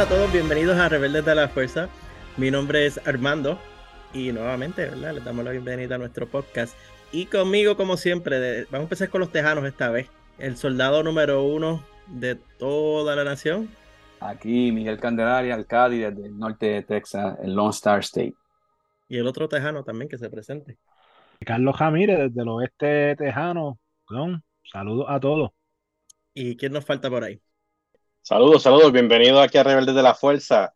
A todos, bienvenidos a Rebeldes de la Fuerza. Mi nombre es Armando y nuevamente, ¿verdad? Les damos la bienvenida a nuestro podcast. Y conmigo, como siempre, vamos a empezar con los tejanos esta vez. El soldado número uno de toda la nación. Aquí Miguel Candelaria, alcalde desde el norte de Texas, el Lone Star State. Y el otro tejano también que se presente. Carlos Jamírez, desde el oeste tejano. Saludos a todos. ¿Y quién nos falta por ahí? Saludos, saludos, bienvenidos aquí a Rebeldes de la Fuerza.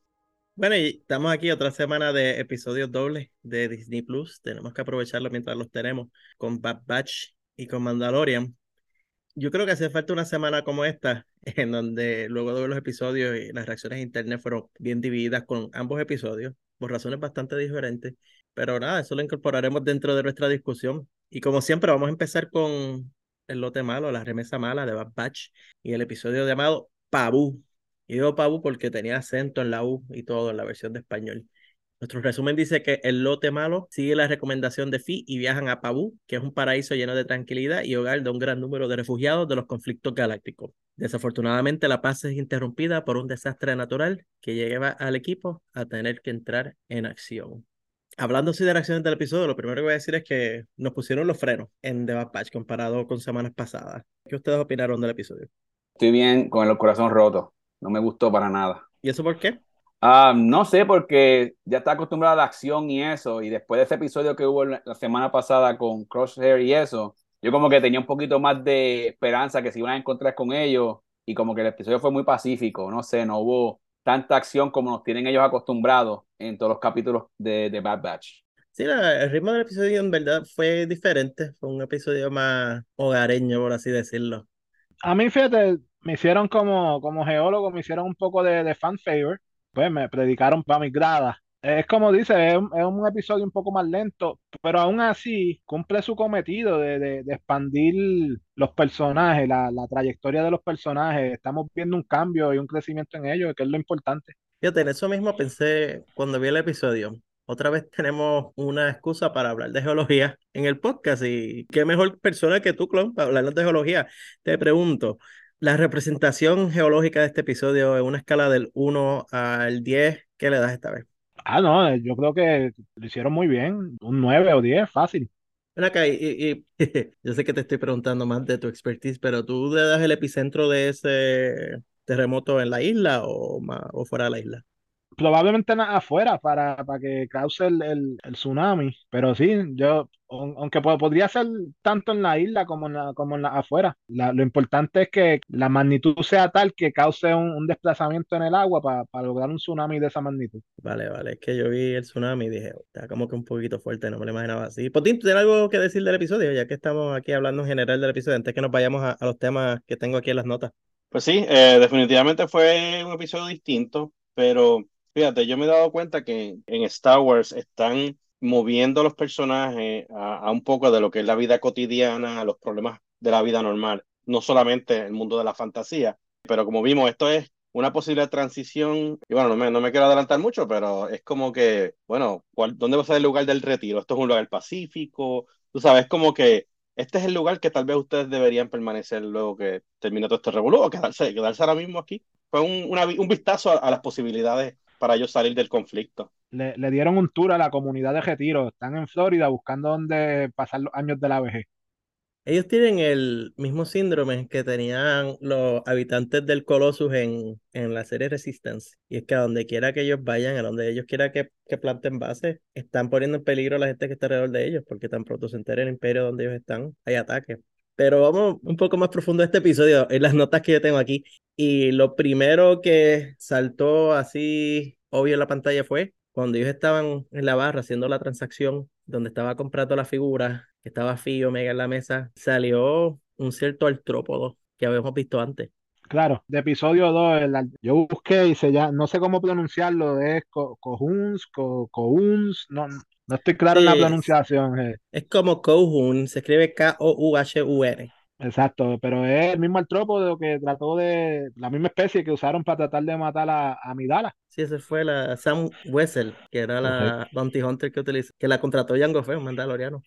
Bueno, y estamos aquí otra semana de episodios dobles de Disney Plus. Tenemos que aprovecharlo mientras los tenemos con Bad Batch y con Mandalorian. Yo creo que hace falta una semana como esta, en donde luego de los episodios y las reacciones de internet fueron bien divididas con ambos episodios, por razones bastante diferentes. Pero nada, eso lo incorporaremos dentro de nuestra discusión. Y como siempre, vamos a empezar con el lote malo, la remesa mala de Bad Batch y el episodio llamado Pabu. Y digo Pabu porque tenía acento en la U y todo en la versión de español. Nuestro resumen dice que el lote malo sigue la recomendación de Fi y viajan a Pabu, que es un paraíso lleno de tranquilidad y hogar de un gran número de refugiados de los conflictos galácticos. Desafortunadamente, la paz es interrumpida por un desastre natural que lleva al equipo a tener que entrar en acción. Hablando así de reacciones del episodio, lo primero que voy a decir es que nos pusieron los frenos en The Bad Patch comparado con semanas pasadas. ¿Qué ustedes opinaron del episodio? Estoy bien con el corazón roto. No me gustó para nada. ¿Y eso por qué? Ah, no sé, porque ya está acostumbrada a la acción y eso. Y después de ese episodio que hubo la semana pasada con Crosshair y eso, yo como que tenía un poquito más de esperanza que se iban a encontrar con ellos. Y como que el episodio fue muy pacífico. No sé, no hubo tanta acción como nos tienen ellos acostumbrados en todos los capítulos de, de Bad Batch. Sí, el ritmo del episodio en verdad fue diferente. Fue un episodio más hogareño, por así decirlo a mí, fíjate, me hicieron como, como geólogo, me hicieron un poco de, de fan favor, pues me predicaron para mis gradas. Es como dice, es un, episodio un poco más lento, pero aún así cumple su cometido de, de, expandir los personajes, la, la, trayectoria de los personajes. Estamos viendo un cambio y un crecimiento en ellos, que es lo importante. Fíjate, en eso mismo pensé cuando vi el episodio otra vez tenemos una excusa para hablar de geología en el podcast y qué mejor persona que tú, Clon, para hablarnos de geología. Te pregunto, la representación geológica de este episodio en una escala del 1 al 10, ¿qué le das esta vez? Ah, no, yo creo que lo hicieron muy bien, un 9 o 10, fácil. Ven acá, y, yo sé que te estoy preguntando más de tu expertise, pero ¿tú le das el epicentro de ese terremoto en la isla o, o fuera de la isla? Probablemente afuera para, para que cause el, el, tsunami, pero sí, yo, aunque podría ser tanto en la isla como en la, como en la afuera, lo importante es que la magnitud sea tal que cause un, desplazamiento en el agua para, para, lograr un tsunami de esa magnitud. Vale, vale, es que yo vi el tsunami y dije, está como que un poquito fuerte, no me lo imaginaba así. Potín, ¿tú tienes algo que decir del episodio? Ya que estamos aquí hablando en general del episodio, antes que nos vayamos a, a los temas que tengo aquí en las notas. Pues sí, eh, definitivamente fue un episodio distinto, pero Fíjate, yo me he dado cuenta que en Star Wars están moviendo a los personajes a, un poco de lo que es la vida cotidiana, a los problemas de la vida normal, no solamente el mundo de la fantasía, pero como vimos, esto es una posible transición, y bueno, no me, no me quiero adelantar mucho, pero es como que, bueno, ¿dónde va a ser el lugar del retiro? Esto es un lugar pacífico, tú sabes, como que este es el lugar que tal vez ustedes deberían permanecer luego que termine todo este revolú, o quedarse, quedarse ahora mismo aquí. Fue un, un vistazo a las posibilidades para ellos salir del conflicto. Le, dieron un tour a la comunidad de Retiro. Están en Florida buscando dónde pasar los años de la vejez. Ellos tienen el mismo síndrome que tenían los habitantes del Colossus en, en la serie Resistance. Y es que a donde quiera que ellos vayan, a donde ellos quieran que, que planten bases, están poniendo en peligro a la gente que está alrededor de ellos, porque tan pronto se entera el imperio donde ellos están, hay ataques. Pero vamos un poco más profundo a este episodio, en las notas que yo tengo aquí. Y lo primero que saltó así obvio en la pantalla fue cuando ellos estaban en la barra haciendo la transacción, donde estaba comprando la figura, que estaba Fío Mega en la mesa, salió un cierto artrópodo que habíamos visto antes. Claro, de episodio 2, yo busqué y se ya, no sé cómo pronunciarlo, es Cohuns, Cohuns, no, no estoy claro en la pronunciación. Eh. Es como Cohun, se escribe K-O-U-H-U-N. Exacto, pero es el mismo artrópodo que trató de, la misma especie que usaron para tratar de matar a, a Midala. Sí, ese fue la Sam Wessel, que era la Bounty Hunter que utilizó, que la contrató Jango Fett, un mandaloriano.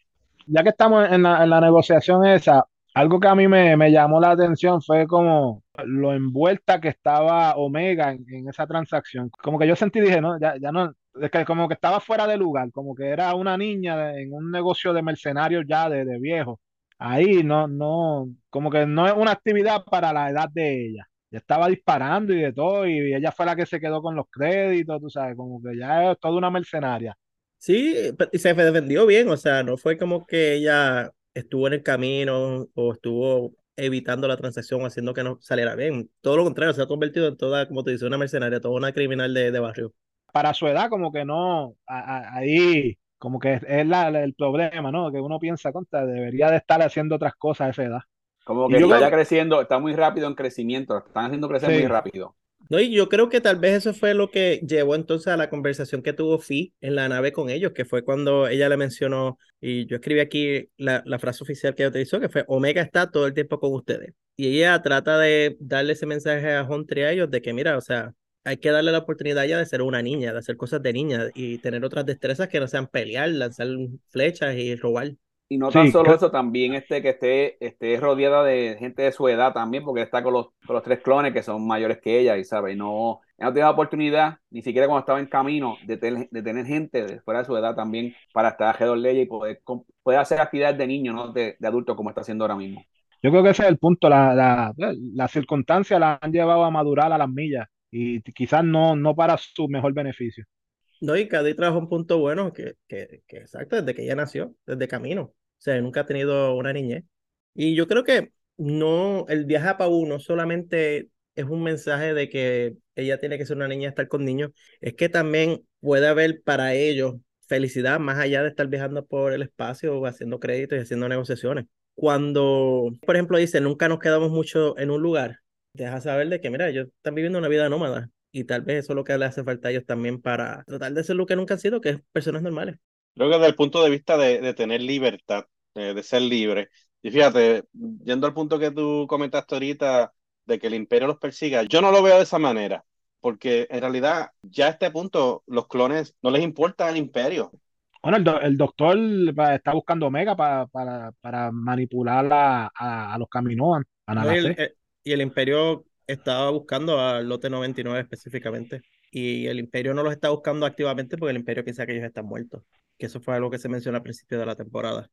Ya que estamos en la, en la negociación esa, Algo que a mí me, me llamó la atención fue como lo envuelta que estaba Omega en, en esa transacción. Como que yo sentí, dije, no, ya, ya no, que como que estaba fuera de lugar, como que era una niña en un negocio de mercenarios ya de, de viejo. Ahí no, no, como que no es una actividad para la edad de ella. Ya estaba disparando y de todo, y ella fue la que se quedó con los créditos, tú sabes, como que ya es toda una mercenaria. Sí, y se defendió bien, o sea, no fue como que ella estuvo en el camino o estuvo evitando la transacción haciendo que no saliera bien. Todo lo contrario, se ha convertido en toda, como te dice, una mercenaria, toda una criminal de, de barrio. Para su edad, como que no, a- a- ahí, como que es, es la- el problema, ¿no? Que uno piensa, contra, debería de estar haciendo otras cosas a esa edad. Como que está creo ya creciendo, está muy rápido en crecimiento, están haciendo crecer Sí. muy rápido. No, y yo creo que tal vez eso fue lo que llevó entonces a la conversación que tuvo Fi en la nave con ellos, que fue cuando ella le mencionó, y yo escribí aquí la, la frase oficial que ella utilizó, que fue Omega está todo el tiempo con ustedes. Y ella trata de darle ese mensaje a Hunter y a ellos de que, mira, o sea, hay que darle la oportunidad a ella de ser una niña, de hacer cosas de niña y tener otras destrezas que no sean pelear, lanzar flechas y robar. Y no Sí, tan solo creo- eso, también este, que esté, esté rodeada de gente de su edad también, porque está con los, con los tres clones que son mayores que ella, y sabe, y no, no tiene la oportunidad, ni siquiera cuando estaba en camino, de, tener- de tener gente de fuera de su edad también para estar alrededor de ella y poder, poder hacer actividades de niño, no de, de adulto como está haciendo ahora mismo. Yo creo que ese es el punto, la, la, las circunstancias la han llevado a madurar a las millas y quizás no, no para su mejor beneficio. No, y Cady trajo un punto bueno que, que, que exacto, desde que ella nació, desde camino. O sea, nunca ha tenido una niñez. Y yo creo que no, el viaje a Pabú no solamente es un mensaje de que ella tiene que ser una niña estar con niños, es que también puede haber para ellos felicidad más allá de estar viajando por el espacio haciendo créditos y haciendo negociaciones. Cuando, por ejemplo, dice, nunca nos quedamos mucho en un lugar, deja saber de que, mira, ellos están viviendo una vida nómada y tal vez eso es lo que le hace falta a ellos también para tratar de ser lo que nunca han sido, que es personas normales. Creo que desde el punto de vista de, de tener libertad, eh, de ser libre. Y fíjate, yendo al punto que tú comentaste ahorita de que el imperio los persiga, yo no lo veo de esa manera, porque en realidad ya a este punto los clones no les importa el imperio. Bueno, el, do- el doctor está buscando Omega pa- para, para manipular a, a, a los Kaminoan, a No, el, y el imperio estaba buscando al lote 99 específicamente. Y el imperio no los está buscando activamente porque el imperio piensa que ellos están muertos. Que eso fue algo que se mencionó al principio de la temporada.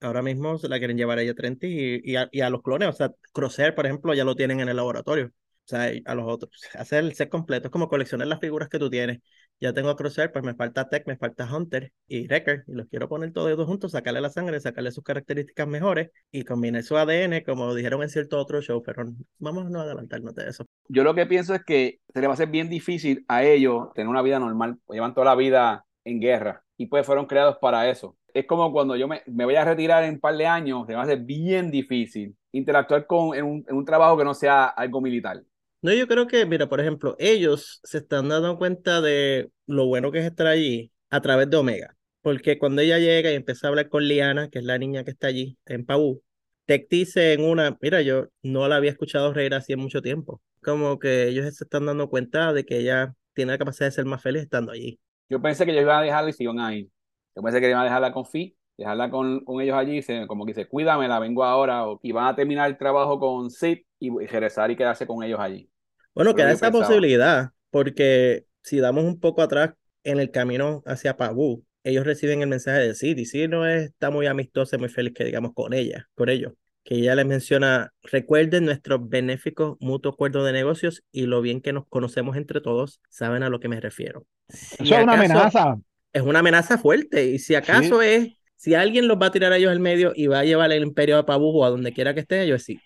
Ahora mismo se la quieren llevar a ella 30 y, y, a, y a los clones. O sea, Crosshair, por ejemplo, ya lo tienen en el laboratorio. O sea, a los otros. Hacer el set completo es como coleccionar las figuras que tú tienes. Ya tengo a Crosshair, pues me falta Tech, me falta Hunter y Wrecker. Y los quiero poner todos ellos juntos, sacarle la sangre, sacarle sus características mejores y combinar su ADN, como dijeron en cierto otro show. Pero vamos a no adelantarnos de eso. Yo lo que pienso es que se le va a hacer bien difícil a ellos tener una vida normal, pues llevan toda la vida en guerra y pues fueron creados para eso. Es como cuando yo me, me voy a retirar en un par de años, se me va a hacer bien difícil interactuar con, en, un, en un trabajo que no sea algo militar. No, yo creo que, mira, por ejemplo, ellos se están dando cuenta de lo bueno que es estar allí a través de Omega. Porque cuando ella llega y empieza a hablar con Liana, que es la niña que está allí en Pabú, Tech dice en una, mira, yo no la había escuchado reír así en mucho tiempo. Como que ellos se están dando cuenta de que ella tiene la capacidad de ser más feliz estando allí. Yo pensé que ellos iban a dejarla y se iban a. Yo pensé que iban a dejarla con Fi, dejarla con, con ellos allí, se- como que dice, cuídame, la vengo ahora, o, y van a terminar el trabajo con Sid y regresar y quedarse con ellos allí. Bueno, queda esa pensaba. posibilidad, porque si damos un poco atrás en el camino hacia Pabú, ellos reciben el mensaje de Sid, y Sid no está muy amistosa, muy feliz que digamos con ella, con ellos, que ella les menciona, recuerden nuestro benéfico mutuo acuerdo de negocios y lo bien que nos conocemos entre todos, saben a lo que me refiero. Si Eso es una amenaza. Es una amenaza fuerte, y si acaso es, si alguien los va a tirar a ellos al medio y va a llevar el imperio a Pabú o a donde quiera que estén, ellos sí.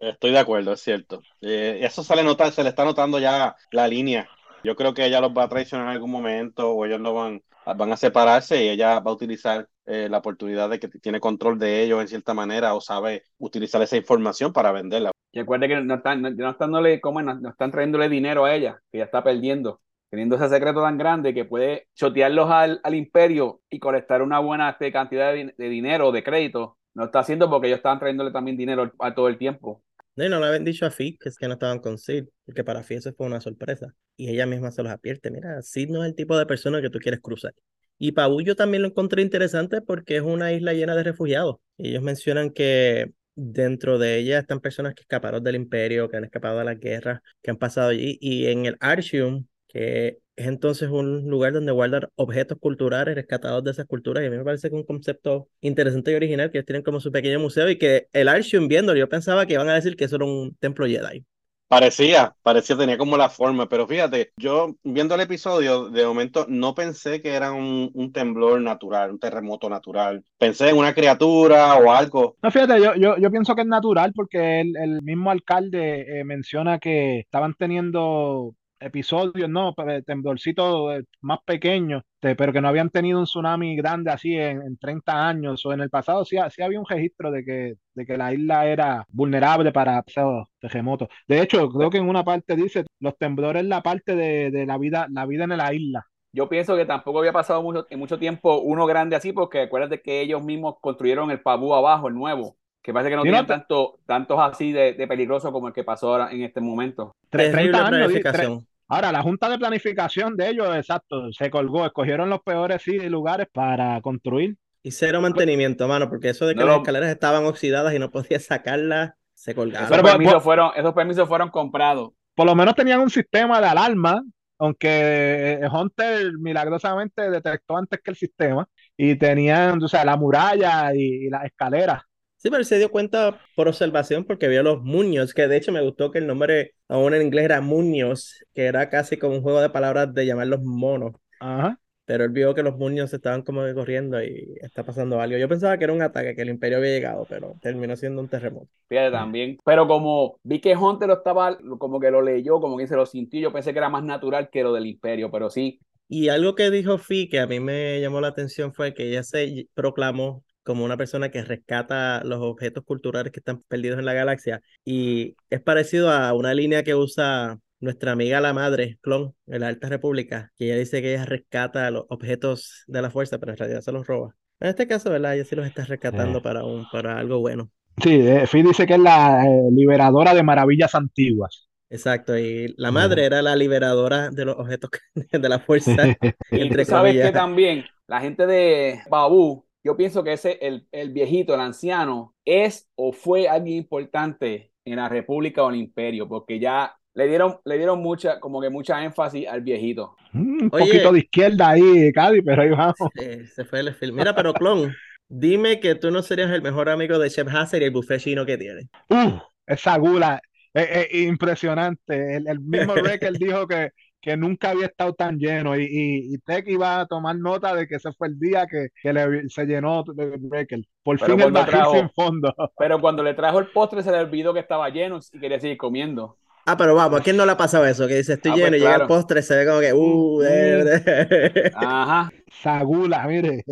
Estoy de acuerdo, es cierto. Eh, eso se le se le está notando ya la línea. Yo creo que ella los va a traicionar en algún momento o ellos no van, van a separarse y ella va a utilizar eh, la oportunidad de que tiene control de ellos en cierta manera o sabe utilizar esa información para venderla. Y recuerde que no están, no, no están, no, están trayéndole dinero a ella, que ya está perdiendo. Teniendo ese secreto tan grande que puede chotearlos al, al imperio y colectar una buena este, cantidad de, de dinero, de crédito. No está haciendo porque ellos estaban trayéndole también dinero a todo el tiempo. No, no le habían dicho a Fi que es que no estaban con Sid, porque para Fi eso fue una sorpresa. Y ella misma se los advierte, mira, Sid no es el tipo de persona que tú quieres cruzar. Y Pabú yo también lo encontré interesante porque es una isla llena de refugiados. Ellos mencionan que dentro de ella están personas que escaparon del imperio, que han escapado de las guerras, que han pasado allí. Y en el Archium, que es entonces un lugar donde guardar objetos culturales rescatados de esas culturas. Y a mí me parece que es un concepto interesante y original que ellos tienen como su pequeño museo y que el Archium viéndolo, yo pensaba que iban a decir que eso era un templo Jedi. Parecía, parecía, tenía como la forma, pero fíjate, yo viendo el episodio, de momento no pensé que era un, un temblor natural, un terremoto natural. Pensé en una criatura o algo. No, fíjate, yo, yo, yo pienso que es natural porque el, el mismo alcalde eh, menciona que estaban teniendo episodios, ¿no? Temblorcitos eh, más pequeños, pero que no habían tenido un tsunami grande así en, en 30 años o en el pasado sí, sí había un registro de que, de que la isla era vulnerable para esos terremotos. De hecho, creo que en una parte dice, los temblores la parte de, de la vida, la vida en la isla. Yo pienso que tampoco había pasado mucho, en mucho tiempo uno grande así, porque acuérdate que ellos mismos construyeron el Pabú abajo, el nuevo, que parece que no te- tanto, tantos así de, de peligroso como el que pasó ahora en este momento. Tre- Terrible 30 años, planificación. Ahora, la junta de planificación de ellos, exacto, se colgó, escogieron los peores sí, lugares para construir. Y cero mantenimiento, mano, porque eso de que No las escaleras estaban oxidadas y no podías sacarlas, se colgaron. Esos, Pero, permisos fueron, esos permisos fueron comprados. Por lo menos tenían un sistema de alarma, aunque eh, Hunter milagrosamente detectó antes que el sistema, y tenían, o sea, la muralla y, y las escaleras. Sí, pero él se dio cuenta por observación porque vio los muños, que de hecho me gustó que el nombre aún en inglés era muños, que era casi como un juego de palabras de llamarlos monos. Ajá. Pero él vio que los muños estaban como corriendo y está pasando algo. Yo pensaba que era un ataque, que el imperio había llegado, pero terminó siendo un terremoto. Fíjate también. Pero como vi que Hunter lo estaba, como que lo leyó, como que se lo sintió, yo pensé que era más natural que lo del imperio, pero sí. Y algo que dijo Fi que a mí me llamó la atención fue que ella se proclamó como una persona que rescata los objetos culturales que están perdidos en la galaxia. Y es parecido a una línea que usa nuestra amiga la madre, Clon, en la Alta República, que ella dice que ella rescata los objetos de la fuerza, pero en realidad se los roba. En este caso, ¿verdad? Ella sí los está rescatando Eh. para, un, para algo bueno. Sí, eh, dice que es la eh, liberadora de maravillas antiguas. Exacto, y la madre era la liberadora de los objetos de la fuerza, Y entre tú sabes que también la gente de Babú, yo pienso que ese, el, el viejito, el anciano, es o fue alguien importante en la República o el Imperio, porque ya le dieron, le dieron mucha, como que mucha énfasis al viejito. Mm, un Oye. poquito de izquierda ahí, Cádiz, pero ahí vamos. Eh, se fue el film. Mira, pero Clon, dime que tú no serías el mejor amigo de Chef Hazard y el buffet chino que tiene. Uf, esa gula es, es impresionante. El, el mismo Recker dijo que, que nunca había estado tan lleno y, y, y Tech iba a tomar nota de que ese fue el día que, que le- se llenó Recker. Por Pero fin el trajo- sin fondo. Pero cuando le trajo el postre se le olvidó que estaba lleno y quería seguir comiendo. Ah, pero vamos, ¿a quién no le ha pasado eso? Que dice, estoy Ah, pues lleno y llega el claro. postre, se ve como que, uh, eh, eh. Ajá. Esa gula, mire.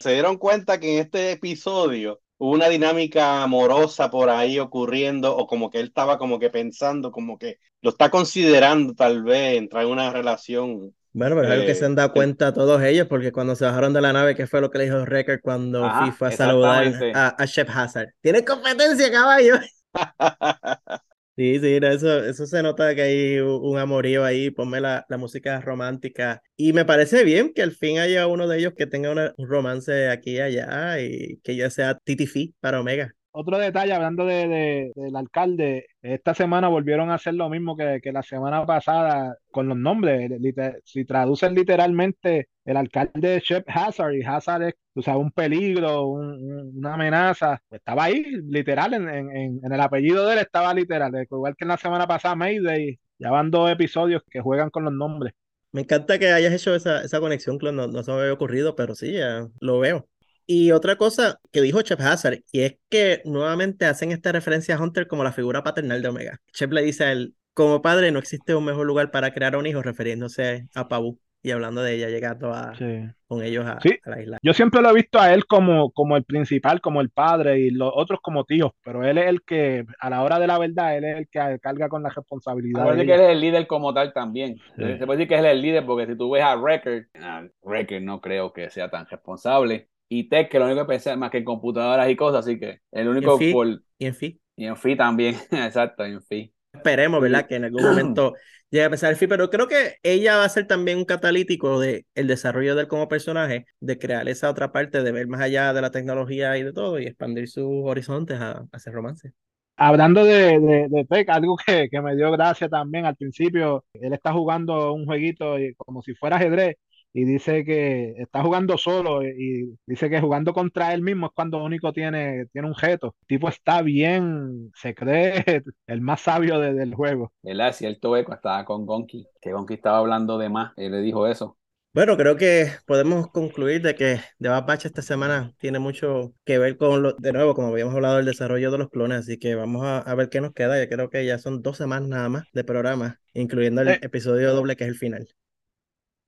Se dieron cuenta que en este episodio hubo una dinámica amorosa por ahí ocurriendo, o como que él estaba como que pensando, como que lo está considerando tal vez entrar en una relación. Bueno, pero es algo que Eh, se han dado eh. cuenta todos ellos, porque cuando se bajaron de la nave, ¿qué fue lo que le dijo Record cuando Ajá, Fi fue a saludar a, a Chef Hazard? ¡Tiene competencia, caballo! Sí, sí, eso, eso se nota que hay un amorío ahí, ponme la, la música romántica. Y me parece bien que al fin haya uno de ellos que tenga una- un romance aquí y allá y que ya sea Titi Fi para Omega. Otro detalle, hablando de, de- del alcalde, esta semana volvieron a hacer lo mismo que, que la semana pasada con los nombres. Lite- si traducen literalmente, el alcalde es Shep Hazard y Hazard es o sea, un peligro, un- un- una amenaza. Estaba ahí, literal, en, en- en- el apellido de él estaba literal. Igual que en la semana pasada, Mayday, ya van dos episodios que juegan con los nombres. Me encanta que hayas hecho esa, esa conexión, no, no se me había ocurrido, pero sí, ya lo veo. Y otra cosa que dijo Chef Hazard, y es que nuevamente hacen esta referencia a Hunter como la figura paternal de Omega. Chef le dice a él, como padre no existe un mejor lugar para crear a un hijo, refiriéndose a Pabu y hablando de ella llegando a, Sí. con ellos a, Sí. a la isla. Yo siempre lo he visto a él como, como el principal, como el padre y los otros como tíos, pero él es el que, a la hora de la verdad, él es el que carga con la responsabilidad. Acuérdate de que él es el líder como tal también. Sí. Se puede decir que él es el líder porque si tú ves a Record, ah, Record no creo que sea tan responsable. Y Tech, que lo único que pensé es más que en computadoras y cosas, así que el único Fi- por... Y en fin, Y en Fi también, exacto, en Fi. Esperemos, ¿verdad? Que en algún momento llegue a pensar el fin, pero creo que ella va a ser también un catalítico de el desarrollo de él como personaje, de crear esa otra parte, de ver más allá de la tecnología y de todo y expandir sus horizontes a, hacer romance. Hablando de, de, de Peck, algo que, que me dio gracia también al principio, él está jugando un jueguito como si fuera ajedrez y dice que está jugando solo y dice que jugando contra él mismo es cuando único tiene, tiene un jeto. El tipo está bien, se cree el más sabio del juego. Es cierto eco, estaba con Gonki, que Gonki estaba hablando de más, él le dijo eso. Bueno, creo que podemos concluir de que The Bad Batch esta semana tiene mucho que ver con, lo, de nuevo, como habíamos hablado, el desarrollo de los clones, así que vamos a, a ver qué nos queda. Yo creo que ya son dos semanas nada más de programa, incluyendo el eh. episodio doble que es el final.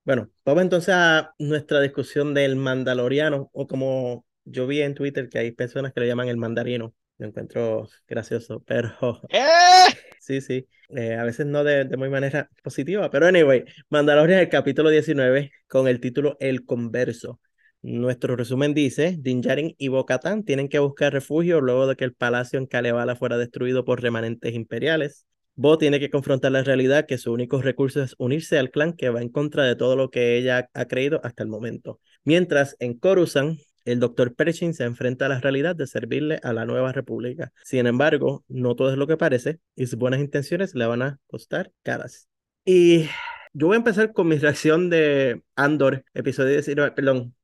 Bueno, vamos entonces a nuestra discusión del mandaloriano, o como yo vi en Twitter que hay personas que le llaman el mandarino. Lo encuentro gracioso, pero... ¡Eh! Sí, sí. Eh, a veces no de, de, muy manera positiva, pero anyway, Mandalorian el capítulo 19 con el título El Converso. Nuestro resumen dice, Din Djarin y Bo-Katan tienen que buscar refugio luego de que el palacio en Kalevala fuera destruido por remanentes imperiales. Bo tiene que confrontar la realidad que su único recurso es unirse al clan que va en contra de todo lo que ella ha creído hasta el momento. Mientras en Coruscant, el Dr. Pershing se enfrenta a la realidad de servirle a la nueva república. Sin embargo, no todo es lo que parece y sus buenas intenciones le van a costar caras. Y yo voy a empezar con mi reacción de Andor, episodio 19, perdón,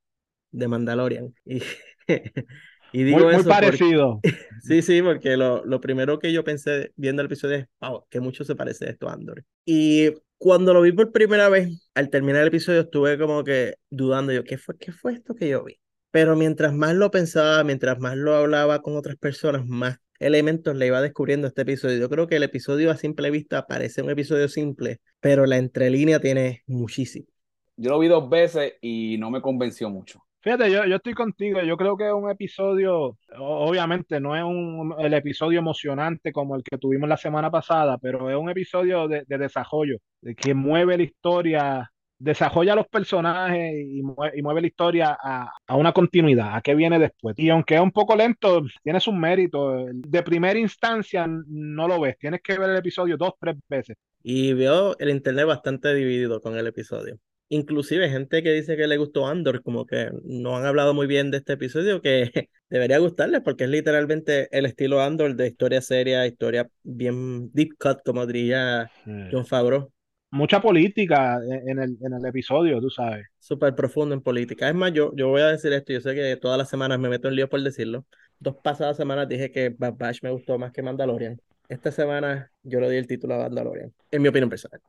de Mandalorian. Y digo muy, muy parecido. sí, sí, porque lo, lo, primero que yo pensé viendo el episodio es, wow, que mucho se parece esto a Andor. Y cuando lo vi por primera vez, al terminar el episodio estuve como que dudando yo, ¿qué fue, qué fue esto que yo vi? Pero mientras más lo pensaba, mientras más lo hablaba con otras personas, más elementos le iba descubriendo este episodio. Yo creo que el episodio a simple vista parece un episodio simple, pero la entrelínea tiene muchísimo. Yo lo vi dos veces y no me convenció mucho. Fíjate, yo, yo estoy contigo. Yo creo que es un episodio, obviamente no es un, el episodio emocionante como el que tuvimos la semana pasada, pero es un episodio de, desarrollo, de que mueve la historia, desarrolla los personajes y mueve, la historia a, a, una continuidad, a qué viene después. Y aunque es un poco lento, tiene sus méritos. De primera instancia no lo ves, tienes que ver el episodio dos, tres veces. Y veo el internet bastante dividido con el episodio inclusive gente que dice que le gustó Andor, como que no han hablado muy bien de este episodio, que debería gustarles porque es literalmente el estilo Andor de historia seria, historia bien deep cut, como diría John Favreau. Mucha política en el, en el episodio, tú sabes. Súper profundo en política. Es más, yo, yo voy a decir esto, yo sé que todas las semanas me meto en lío por decirlo. Dos pasadas semanas dije que Bad Batch me gustó más que Mandalorian. Esta semana yo le di el título a Mandalorian, en mi opinión personal.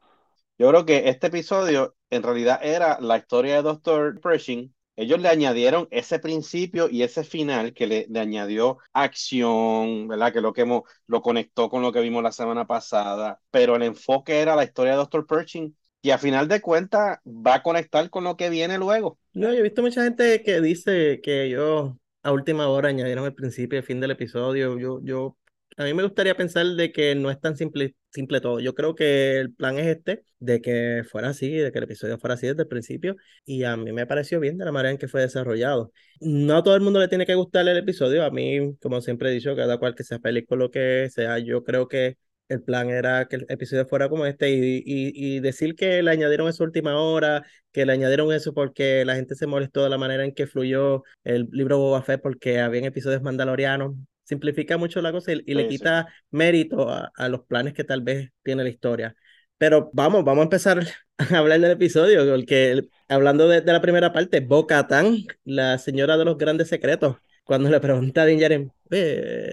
Yo creo que este episodio en realidad era la historia de Dr. Pershing. Ellos le añadieron ese principio y ese final que le, añadió acción, ¿verdad? Que lo que hemos, lo conectó con lo que vimos la semana pasada. Pero el enfoque era la historia de Dr. Pershing y a final de cuentas va a conectar con lo que viene luego. No, yo he visto mucha gente que dice que ellos a última hora añadieron el principio y el fin del episodio. Yo, yo a mí me gustaría pensar de que no es tan simple, simple todo. Yo creo que el plan es este, de que fuera así, de que el episodio fuera así desde el principio, y a mí me pareció bien de la manera en que fue desarrollado. No a todo el mundo le tiene que gustar el episodio, a mí, como siempre he dicho, cada cual que sea con lo que sea, yo creo que el plan era que el episodio fuera como este y, y, decir que le añadieron esa última hora, que le añadieron eso porque la gente se molestó de la manera en que fluyó el libro Boba Fett porque habían episodios mandalorianos, simplifica mucho la cosa y, le quita mérito a, los planes que tal vez tiene la historia. Pero vamos, vamos a empezar a hablar del episodio, porque hablando de, la primera parte, Boca Tan, la señora de los grandes secretos, cuando le pregunta a Din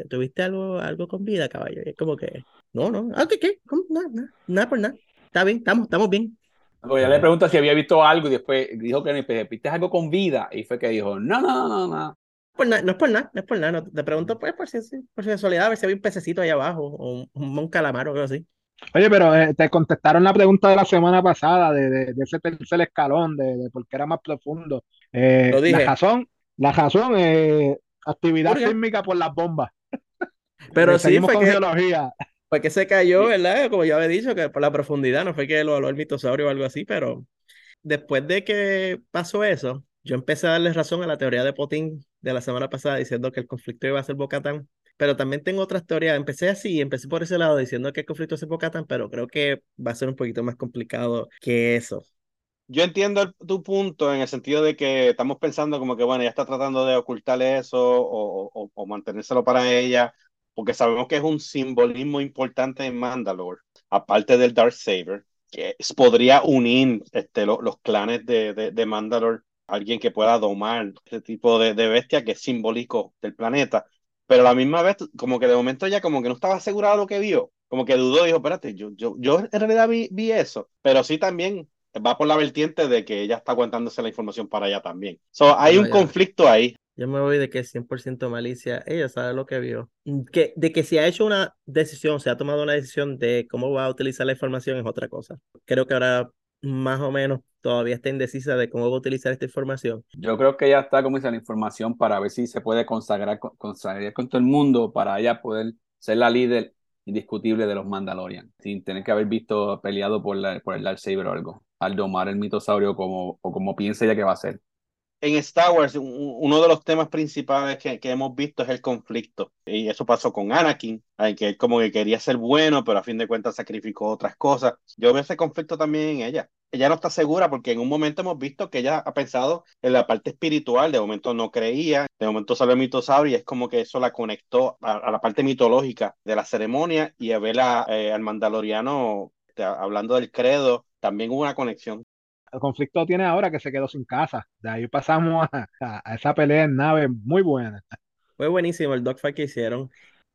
¿tuviste algo, algo con vida, caballo? Y es como que, no, no, ah, ¿qué, qué? Nada, nada, por nada. Está bien, estamos, estamos bien. ya le pregunto si había visto algo y después dijo que pues, ¿viste algo con vida? Y fue que dijo, no, no, no, no, no es por nada, no es por nada. te pregunto pues, por, si, por si casualidad, a ver si había un pececito ahí abajo, o un, calamar o algo así. Oye, pero eh, te contestaron la pregunta de la semana pasada de, de, ese tercer escalón, de, de, por qué era más profundo. Eh, la razón, la razón es actividad sísmica por las bombas. Pero sí, fue que, geología. fue que se cayó, ¿verdad? Como ya había dicho, que por la profundidad, no fue que lo habló el mitosaurio o algo así, pero después de que pasó eso, yo empecé a darle razón a la teoría de Potín de la semana pasada diciendo que el conflicto iba a ser Bocatán. pero también tengo otras teorías. Empecé así, empecé por ese lado diciendo que el conflicto se Bocatan, pero creo que va a ser un poquito más complicado que eso. Yo entiendo tu punto en el sentido de que estamos pensando como que, bueno, ella está tratando de ocultarle eso o, o, o mantenérselo para ella, porque sabemos que es un simbolismo importante en Mandalore, aparte del Dark Saber, que podría unir este, los clanes de, de, de Mandalore, alguien que pueda domar ese tipo de, de bestia que es simbólico del planeta pero a la misma vez, como que de momento ya como que no estaba asegurado de lo que vio, como que dudó, dijo, espérate, yo, yo, yo en realidad vi, vi eso, pero sí también va por la vertiente de que ella está aguantándose la información para ella también. So, hay No, un ya. conflicto ahí. Yo me voy de que es 100% malicia. Ella sabe lo que vio. Que, de que si ha hecho una decisión, se ha tomado una decisión de cómo va a utilizar la información es otra cosa. Creo que ahora más o menos todavía está indecisa de cómo va a utilizar esta información. Yo creo que ya está como dice la información para ver si se puede consagrar, con- consagrar con todo el mundo para ella poder ser la líder indiscutible de los Mandalorian, sin tener que haber visto peleado por, la, por el Darksaber o algo, al domar el mitosaurio como, o como piensa ella que va a ser. En Star Wars, un- uno de los temas principales que, que hemos visto es el conflicto. Y eso pasó con Anakin, que él como que quería ser bueno, pero a fin de cuentas sacrificó otras cosas. Yo veo ese conflicto también en ella. Ella no está segura porque en un momento hemos visto que ella ha pensado en la parte espiritual, de momento no creía, de momento salió el mitosaurio y es como que eso la conectó a, a la parte mitológica de la ceremonia y a ver a, eh, al mandaloriano hablando del credo, también hubo una conexión. El conflicto tiene ahora que se quedó sin casa. De ahí pasamos a, a- a esa pelea en nave muy buena. Fue buenísimo el dogfight que hicieron.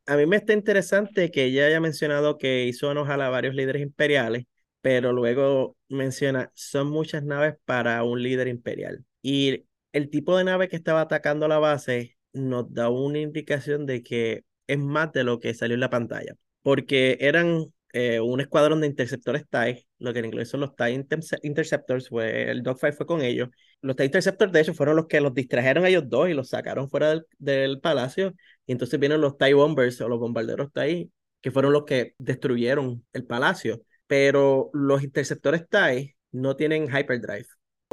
A mí me está interesante que ella haya mencionado que hizo enojar a varios líderes imperiales, pero luego menciona, son muchas naves para un líder imperial. Y el tipo de nave que estaba atacando la base nos da una indicación de que es más de lo que salió en la pantalla, porque eran eh, un escuadrón de interceptores TIE, lo que en inglés son los TIE Interce- Interceptors, fue, el dogfight fue con ellos. Los TIE Interceptors, de hecho, fueron los que los distrajeron a ellos dos y los sacaron fuera del, del palacio. Y entonces vienen los TIE Bombers o los bombarderos TIE, que fueron los que destruyeron el palacio. Pero los interceptores TIE no tienen hyperdrive.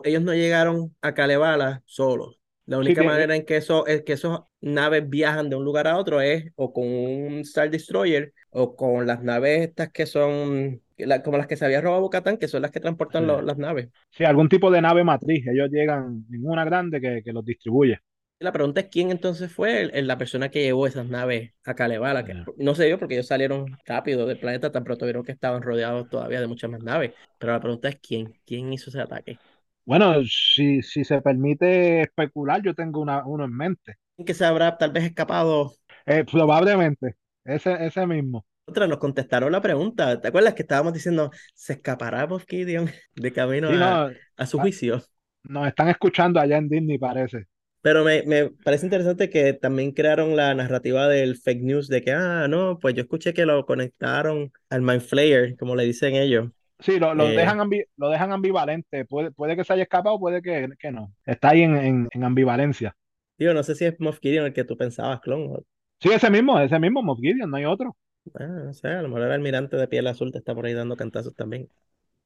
Ellos no llegaron a Kalevala solos. La única manera en que, eso, es que esos naves viajan de un lugar a otro es o con un Star Destroyer o con las naves estas que son la- como las que se había robado Bocatán, que son las que transportan Sí. lo- las naves. Sí, algún tipo de nave matriz. Ellos llegan en una grande que, que los distribuye. La pregunta es quién entonces fue el- el- la persona que llevó esas naves a Kalevala, que no sé yo porque ellos salieron rápido del planeta, tan pronto vieron que estaban rodeados todavía de muchas más naves, pero la pregunta es quién, quién hizo ese ataque. Bueno, si, si se permite especular, yo tengo una, uno en mente. ¿Quién que se habrá tal vez escapado? Eh, probablemente, ese, ese mismo. Otra, nos contestaron la pregunta. ¿Te acuerdas que estábamos diciendo, se escapará Gideon de camino Sí, a, no, a su juicio? nos están escuchando allá en Disney, parece. Pero me, me parece interesante que también crearon la narrativa del fake news de que, ah, no, pues yo escuché que lo conectaron al Mind Flayer, como le dicen ellos. Sí, lo, lo Eh. dejan, ambi- lo dejan ambivalente. Puede, puede que se haya escapado, puede que, que no. Está ahí en, en, en ambivalencia. Digo, no sé si es Moff Gideon el que tú pensabas, clon. Sí, ese mismo, ese mismo, Moff Gideon, no hay otro. Ah, no sé, a lo mejor el almirante de piel azul te está por ahí dando cantazos también.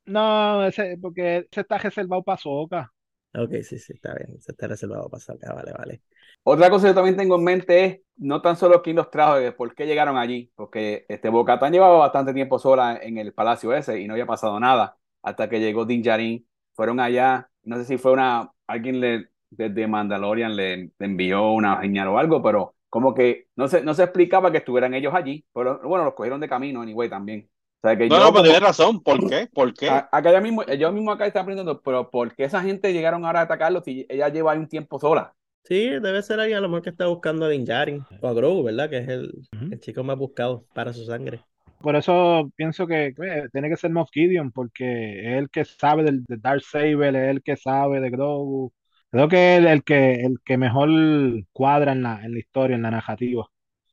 No, ese, porque ese está reservado para Soca. Ok, sí, sí, está bien. Se está reservado para acá, vale, vale. Otra cosa que también tengo en mente es no tan solo quién los trajo, de por qué llegaron allí, porque este Bocatán llevaba bastante tiempo sola en el palacio ese y no había pasado nada hasta que llegó Din Djarin. Fueron allá, no sé si fue una alguien le, desde Mandalorian le, le envió una señal o algo, pero como que no se, no se explicaba que estuvieran ellos allí, pero bueno, los cogieron de camino, anyway, también. O sea que No, yo no, pero como- tienes razón. ¿Por qué? ¿Por qué? a- acá ya mismo, yo mismo acá estaba aprendiendo, pero ¿por qué esa gente llegaron ahora a atacarlos si ella lleva ahí un tiempo sola? Sí, debe ser alguien a lo mejor que está buscando a Din Djarin o a Grogu, ¿verdad? Que es el, el chico más buscado para su sangre. Por eso pienso que eh, tiene que ser Moff Gideon, porque es el que sabe del, de Darth Saber, es el que sabe de Grogu. Creo que es el que, el que mejor cuadra en la, en la historia, en la narrativa.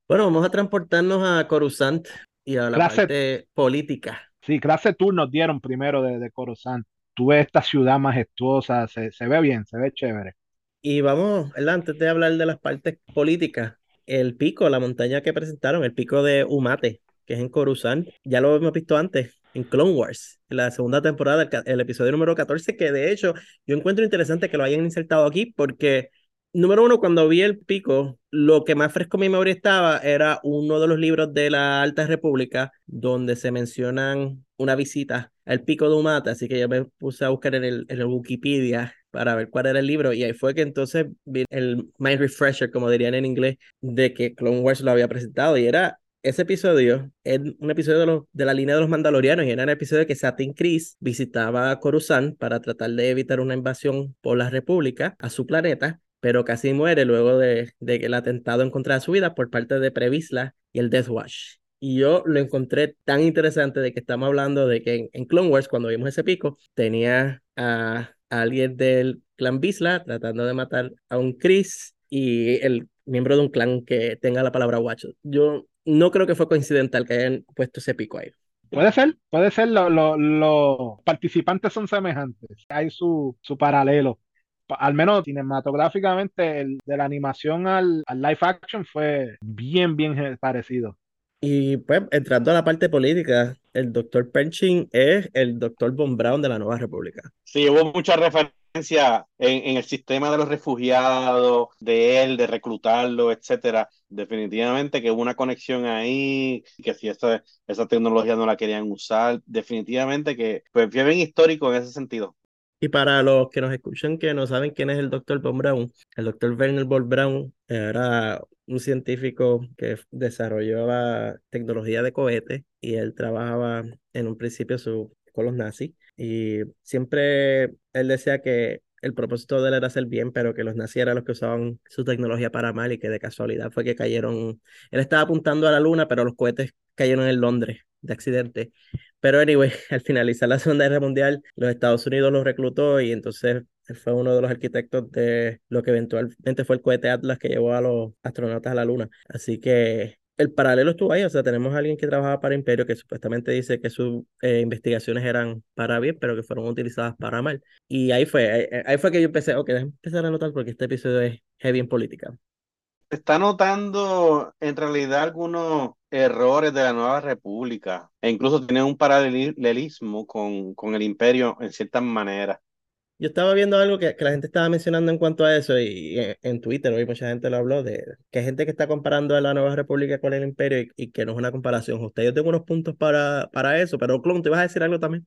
Bueno, vamos a transportarnos a Coruscant y a la Clase- parte política. Sí, clase tour nos dieron primero de, de Coruscant. Tú ves esta ciudad majestuosa, se, se ve bien, se ve chévere. Y vamos, ¿verdad? Antes de hablar de las partes políticas, el pico, la montaña que presentaron, el pico de Umate, que es en Coruscant, ya lo hemos visto antes en Clone Wars, en la segunda temporada, el, el episodio número 14, que de hecho yo encuentro interesante que lo hayan insertado aquí porque número uno, cuando vi el pico, lo que más fresco en mi memoria estaba era uno de los libros de la Alta República, donde se mencionan una visita al pico de Umata, así que yo me puse a buscar en el, en el Wikipedia para ver cuál era el libro, y ahí fue que entonces vi el mind refresher, como dirían en inglés, de que Clone Wars lo había presentado, y era ese episodio es un episodio de, los, de la línea de los mandalorianos y era un episodio que Satin Chris visitaba Coruscant para tratar de evitar una invasión por la República a su planeta, pero casi muere luego de, de el atentado en contra su vida por parte de Previsla y el Death Watch. Y yo lo encontré tan interesante de que estamos hablando de que en, Clone Wars, cuando vimos ese pico, tenía a, alguien del clan Visla tratando de matar a un Chris y el miembro de un clan que tenga la palabra Watch. Yo no creo que fue coincidental que hayan puesto ese pico ahí. Puede ser, puede ser, los participantes son semejantes, hay su, su paralelo. Al menos cinematográficamente, el, de la animación al, al live action fue bien, bien parecido. Y pues, entrando a la parte política, el doctor Pershing es el doctor Von Braun de la Nueva República. Sí, hubo muchas referencias en, en, el sistema de los refugiados, de él, de reclutarlo, etcétera. Definitivamente que hubo una conexión ahí, que si esa, esa tecnología no la querían usar, definitivamente que pues, fue bien histórico en ese sentido. Y para los que nos escuchan que no saben quién es el doctor Von Braun, el doctor Werner von Braun era un científico que desarrolló la tecnología de cohetes y él trabajaba en un principio su, con los nazis y siempre él decía que el propósito de él era hacer bien, pero que los nazis eran los que usaban su tecnología para mal y que de casualidad fue que cayeron. Él estaba apuntando a la luna, pero los cohetes cayeron en Londres de accidente. Pero anyway, al finalizar la Segunda Guerra Mundial, los Estados Unidos los reclutó y entonces fue uno de los arquitectos de lo que eventualmente fue el cohete Atlas que llevó a los astronautas a la luna. Así que el paralelo estuvo ahí, o sea, tenemos a alguien que trabajaba para Imperio que supuestamente dice que sus eh, investigaciones eran para bien, pero que fueron utilizadas para mal. Y ahí fue, ahí, fue que yo empecé, ok, déjame empezar a notar porque este episodio es heavy en política. Se está notando en realidad algunos errores de la nueva república e incluso tiene un paralelismo con, con el imperio en ciertas maneras. Yo estaba viendo algo que, que, la gente estaba mencionando en cuanto a eso y, en, Twitter hoy mucha gente lo habló de que hay gente que está comparando a la Nueva República con el Imperio y, que no es una comparación Usted, Yo tengo unos puntos para, para eso, pero Clon, ¿te vas a decir algo también?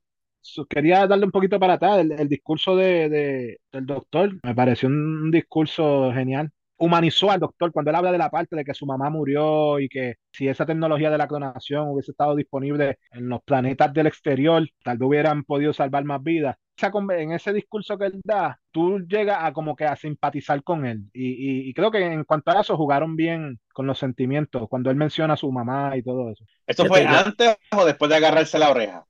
Quería darle un poquito para atrás. El, discurso de, de, del doctor me pareció un discurso genial humanizó al doctor cuando él habla de la parte de que su mamá murió y que si esa tecnología de la clonación hubiese estado disponible en los planetas del exterior, tal vez hubieran podido salvar más vidas. En ese discurso que él da, tú llegas a como que a simpatizar con él. Y, y, creo que en cuanto a eso jugaron bien con los sentimientos, cuando él menciona a su mamá y todo eso. ¿Esto fue antes o después de agarrarse la oreja?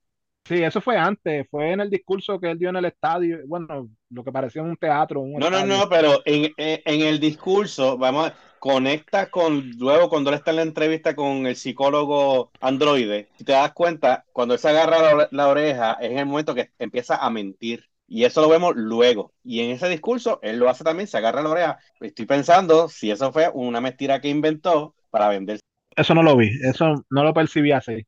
Sí, eso fue antes, fue en el discurso que él dio en el estadio, bueno, lo que parecía un teatro. no, no, no, pero en, en, el discurso, vamos, conecta con, luego cuando él está en la entrevista con el psicólogo androide, si te das cuenta, cuando él se agarra la, oreja, es el momento que empieza a mentir. Y eso lo vemos luego. Y en ese discurso, él lo hace también, se agarra la oreja. Estoy pensando si eso fue una mentira que inventó para vender. Eso no lo vi, eso no lo percibí así.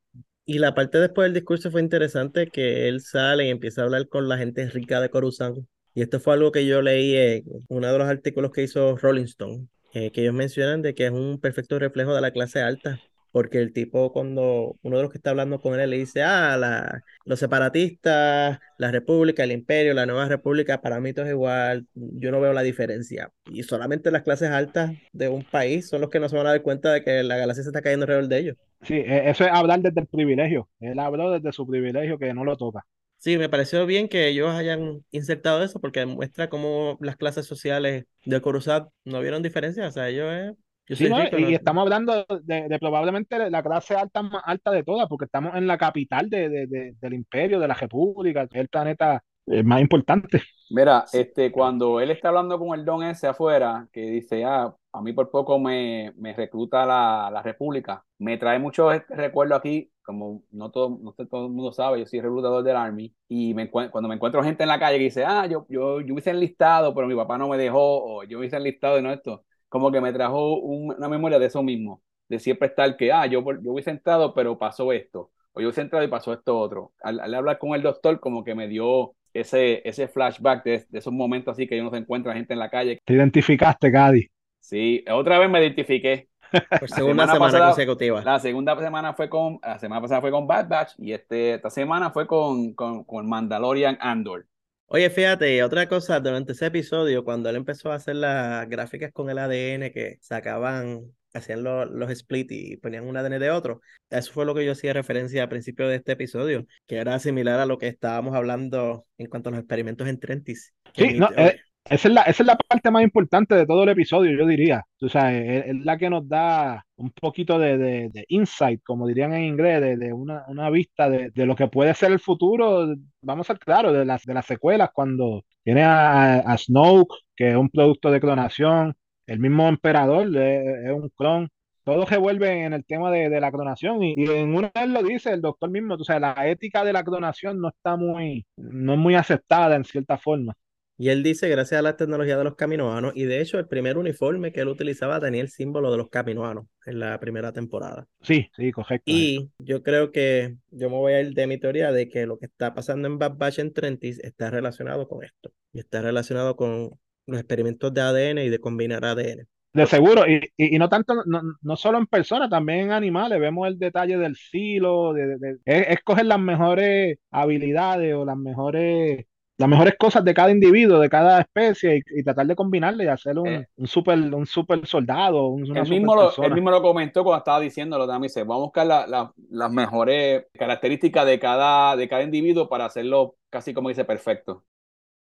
Y la parte después del discurso fue interesante que él sale y empieza a hablar con la gente rica de Coruscant. Y esto fue algo que yo leí en uno de los artículos que hizo Rolling Stone, eh, que ellos mencionan de que es un perfecto reflejo de la clase alta porque el tipo cuando uno de los que está hablando con él le dice, ah, la, los separatistas, la república, el imperio, la nueva república, para mí todo es igual, yo no veo la diferencia. Y solamente las clases altas de un país son los que no se van a dar cuenta de que la galaxia se está cayendo alrededor de ellos. Sí, e, eso es hablar desde el privilegio. Él habló desde su privilegio que no lo toca. Sí, me pareció bien que ellos hayan insertado eso porque muestra cómo las clases sociales de Coruscant no vieron diferencia. O sea, ellos eh, y estamos hablando de, probablemente la clase alta más alta de todas, porque estamos en la capital de, del imperio, de la república, el planeta eh, más importante. Mira, este, cuando él está hablando con el don ese afuera, que dice, ah, a mí por poco me, me recluta la, la república, me trae mucho recuerdo aquí, como no todo, no todo el mundo sabe, yo soy reclutador del Army, y me, cuando me encuentro gente en la calle que dice, ah, yo, yo, yo hubiese enlistado, pero mi papá no me dejó, o yo hubiese enlistado y no esto como que me trajo una memoria de eso mismo, de siempre estar que, ah, yo, yo hubiese entrado, pero pasó esto, o yo hubiese entrado y pasó esto otro. Al, hablar con el doctor, como que me dio ese, ese flashback de, de esos momentos así que uno se encuentra gente en la calle. Te identificaste, Gadi. Sí, otra vez me identifiqué. Por segunda semana semana, pasada- consecutiva. La segunda semana fue con, la semana pasada fue con Bad Batch y este, esta semana fue con, con, con Mandalorian Andor. Oye, fíjate, otra cosa, durante ese episodio, cuando él empezó a hacer las gráficas con el ADN que sacaban, hacían lo- los split y ponían un ADN de otro, eso fue lo que yo hacía referencia al principio de este episodio, que era similar a lo que estábamos hablando en cuanto a los experimentos en Trentis. Sí, no, eh, esa es la, esa es la parte más importante de todo el episodio, yo diría. Tú sabes, es, la que nos da un poquito de, de- insight, como dirían en inglés, de, de una, una vista de, lo que puede ser el futuro. Vamos a ser claros, de las, de las secuelas, cuando tiene a, a Snoke, que es un producto de clonación, el mismo emperador es, un clon. Todo se vuelve en el tema de, la clonación y, en una vez lo dice el doctor mismo, tú sabes, la ética de la clonación no está muy, no es muy aceptada en cierta forma. Y él dice, gracias a la tecnología de los caminoanos, y de hecho el primer uniforme que él utilizaba tenía el símbolo de los caminoanos en la primera temporada. Sí, sí, correcto. Y yo creo que yo me voy a ir de mi teoría de que lo que está pasando en Bad Batch en Trentis está relacionado con esto. Y está relacionado con los experimentos de ADN y de combinar ADN. De seguro, y, y, y no tanto, no, no solo en personas, también en animales. Vemos el detalle del silo, de, de- de- es, es coger las mejores habilidades o las mejores, las mejores cosas de cada individuo, de cada especie, y, y tratar de combinarle y hacer un, Eh. un super, un super soldado, un- Él mismo, lo, él mismo lo comentó cuando estaba diciéndolo también. Dice, vamos a buscar la- la- las mejores características de cada, de cada individuo para hacerlo casi como dice perfecto.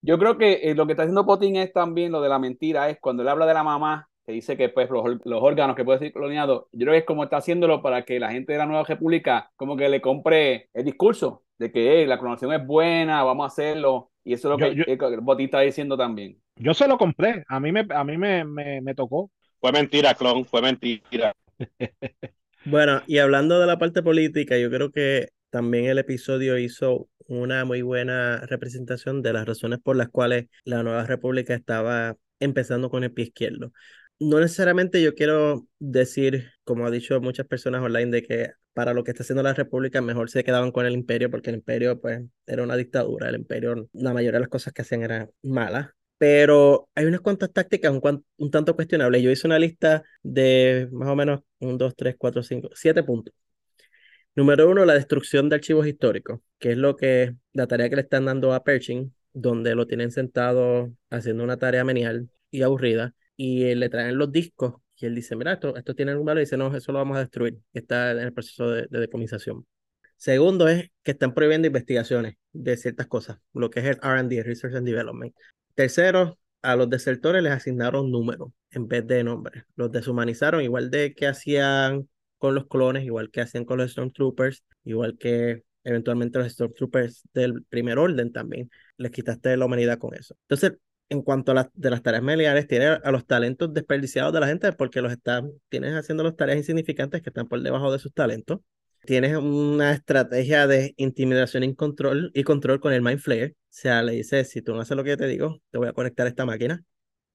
Yo creo que eh, lo que está haciendo Potín es también lo de la mentira, es cuando él habla de la mamá, que dice que pues, los, los órganos que puede ser clonado, yo creo que es como está haciéndolo para que la gente de la Nueva República como que le compre el discurso de que "Eh, la clonación es buena, vamos a hacerlo. Y eso es lo Yo- que eh, Potín está diciendo también. Yo se lo compré, a mí me, a mí me, me, me tocó. Fue mentira, clon, fue mentira. Bueno, y hablando de la parte política, yo creo que también el episodio hizo una muy buena representación de las razones por las cuales la Nueva República estaba empezando con el pie izquierdo. No necesariamente yo quiero decir, como ha dicho muchas personas online, de que para lo que está haciendo la República mejor se quedaban con el imperio, porque el imperio pues era una dictadura, el imperio, la mayoría de las cosas que hacían eran malas. Pero hay unas cuantas tácticas un, un tanto cuestionables. Yo hice una lista de más o menos un, dos, tres, cuatro, cinco, siete puntos. Número uno, la destrucción de archivos históricos, que es lo que, la tarea que le están dando a Pershing, donde lo tienen sentado haciendo una tarea menial y aburrida, y eh, le traen los discos, y él dice, mira, esto, esto tiene un valor, y dice, no, eso lo vamos a destruir, está en el proceso de, de decomisación. Segundo es que están prohibiendo investigaciones de ciertas cosas, lo que es el R&D, Research and Development. Tercero, a los desertores les asignaron números en vez de nombres. Los deshumanizaron igual de que hacían con los clones, igual que hacían con los Stormtroopers, igual que eventualmente los Stormtroopers del primer orden también. Les quitaste la humanidad con eso. Entonces, en cuanto a las de las tareas miliares, tiene a los talentos desperdiciados de la gente porque los están, tienes haciendo las tareas insignificantes que están por debajo de sus talentos. Tienes una estrategia de intimidación y control, y control con el Mind Flayer. O sea, le dices, si tú no haces lo que te digo, te voy a conectar a esta máquina.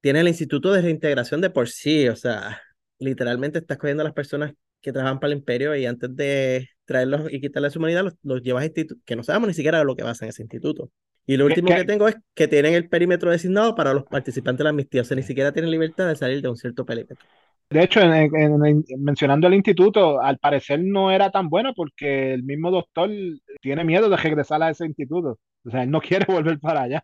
Tienes el Instituto de Reintegración de por sí, o sea, literalmente estás cogiendo a las personas que trabajan para el imperio y antes de traerlos y quitarles su humanidad, los, llevas a institutos que no sabemos ni siquiera lo que va a en ese instituto. Y lo ¿Qué- último que tengo es que tienen el perímetro designado para los participantes de la amnistía, o sea, ni siquiera tienen libertad de salir de un cierto perímetro. De hecho, en- en- en- mencionando el instituto, al parecer no era tan bueno porque el mismo doctor tiene miedo de regresar a ese instituto. O sea, él no quiere volver para allá.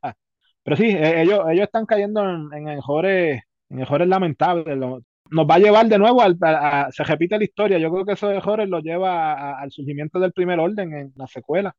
Pero sí, e- ellos, ellos están cayendo en, en errores lamentables. Nos va a llevar de nuevo al, a- a- se repite la historia. Yo creo que esos errores los lleva a- al surgimiento del primer orden en la secuela.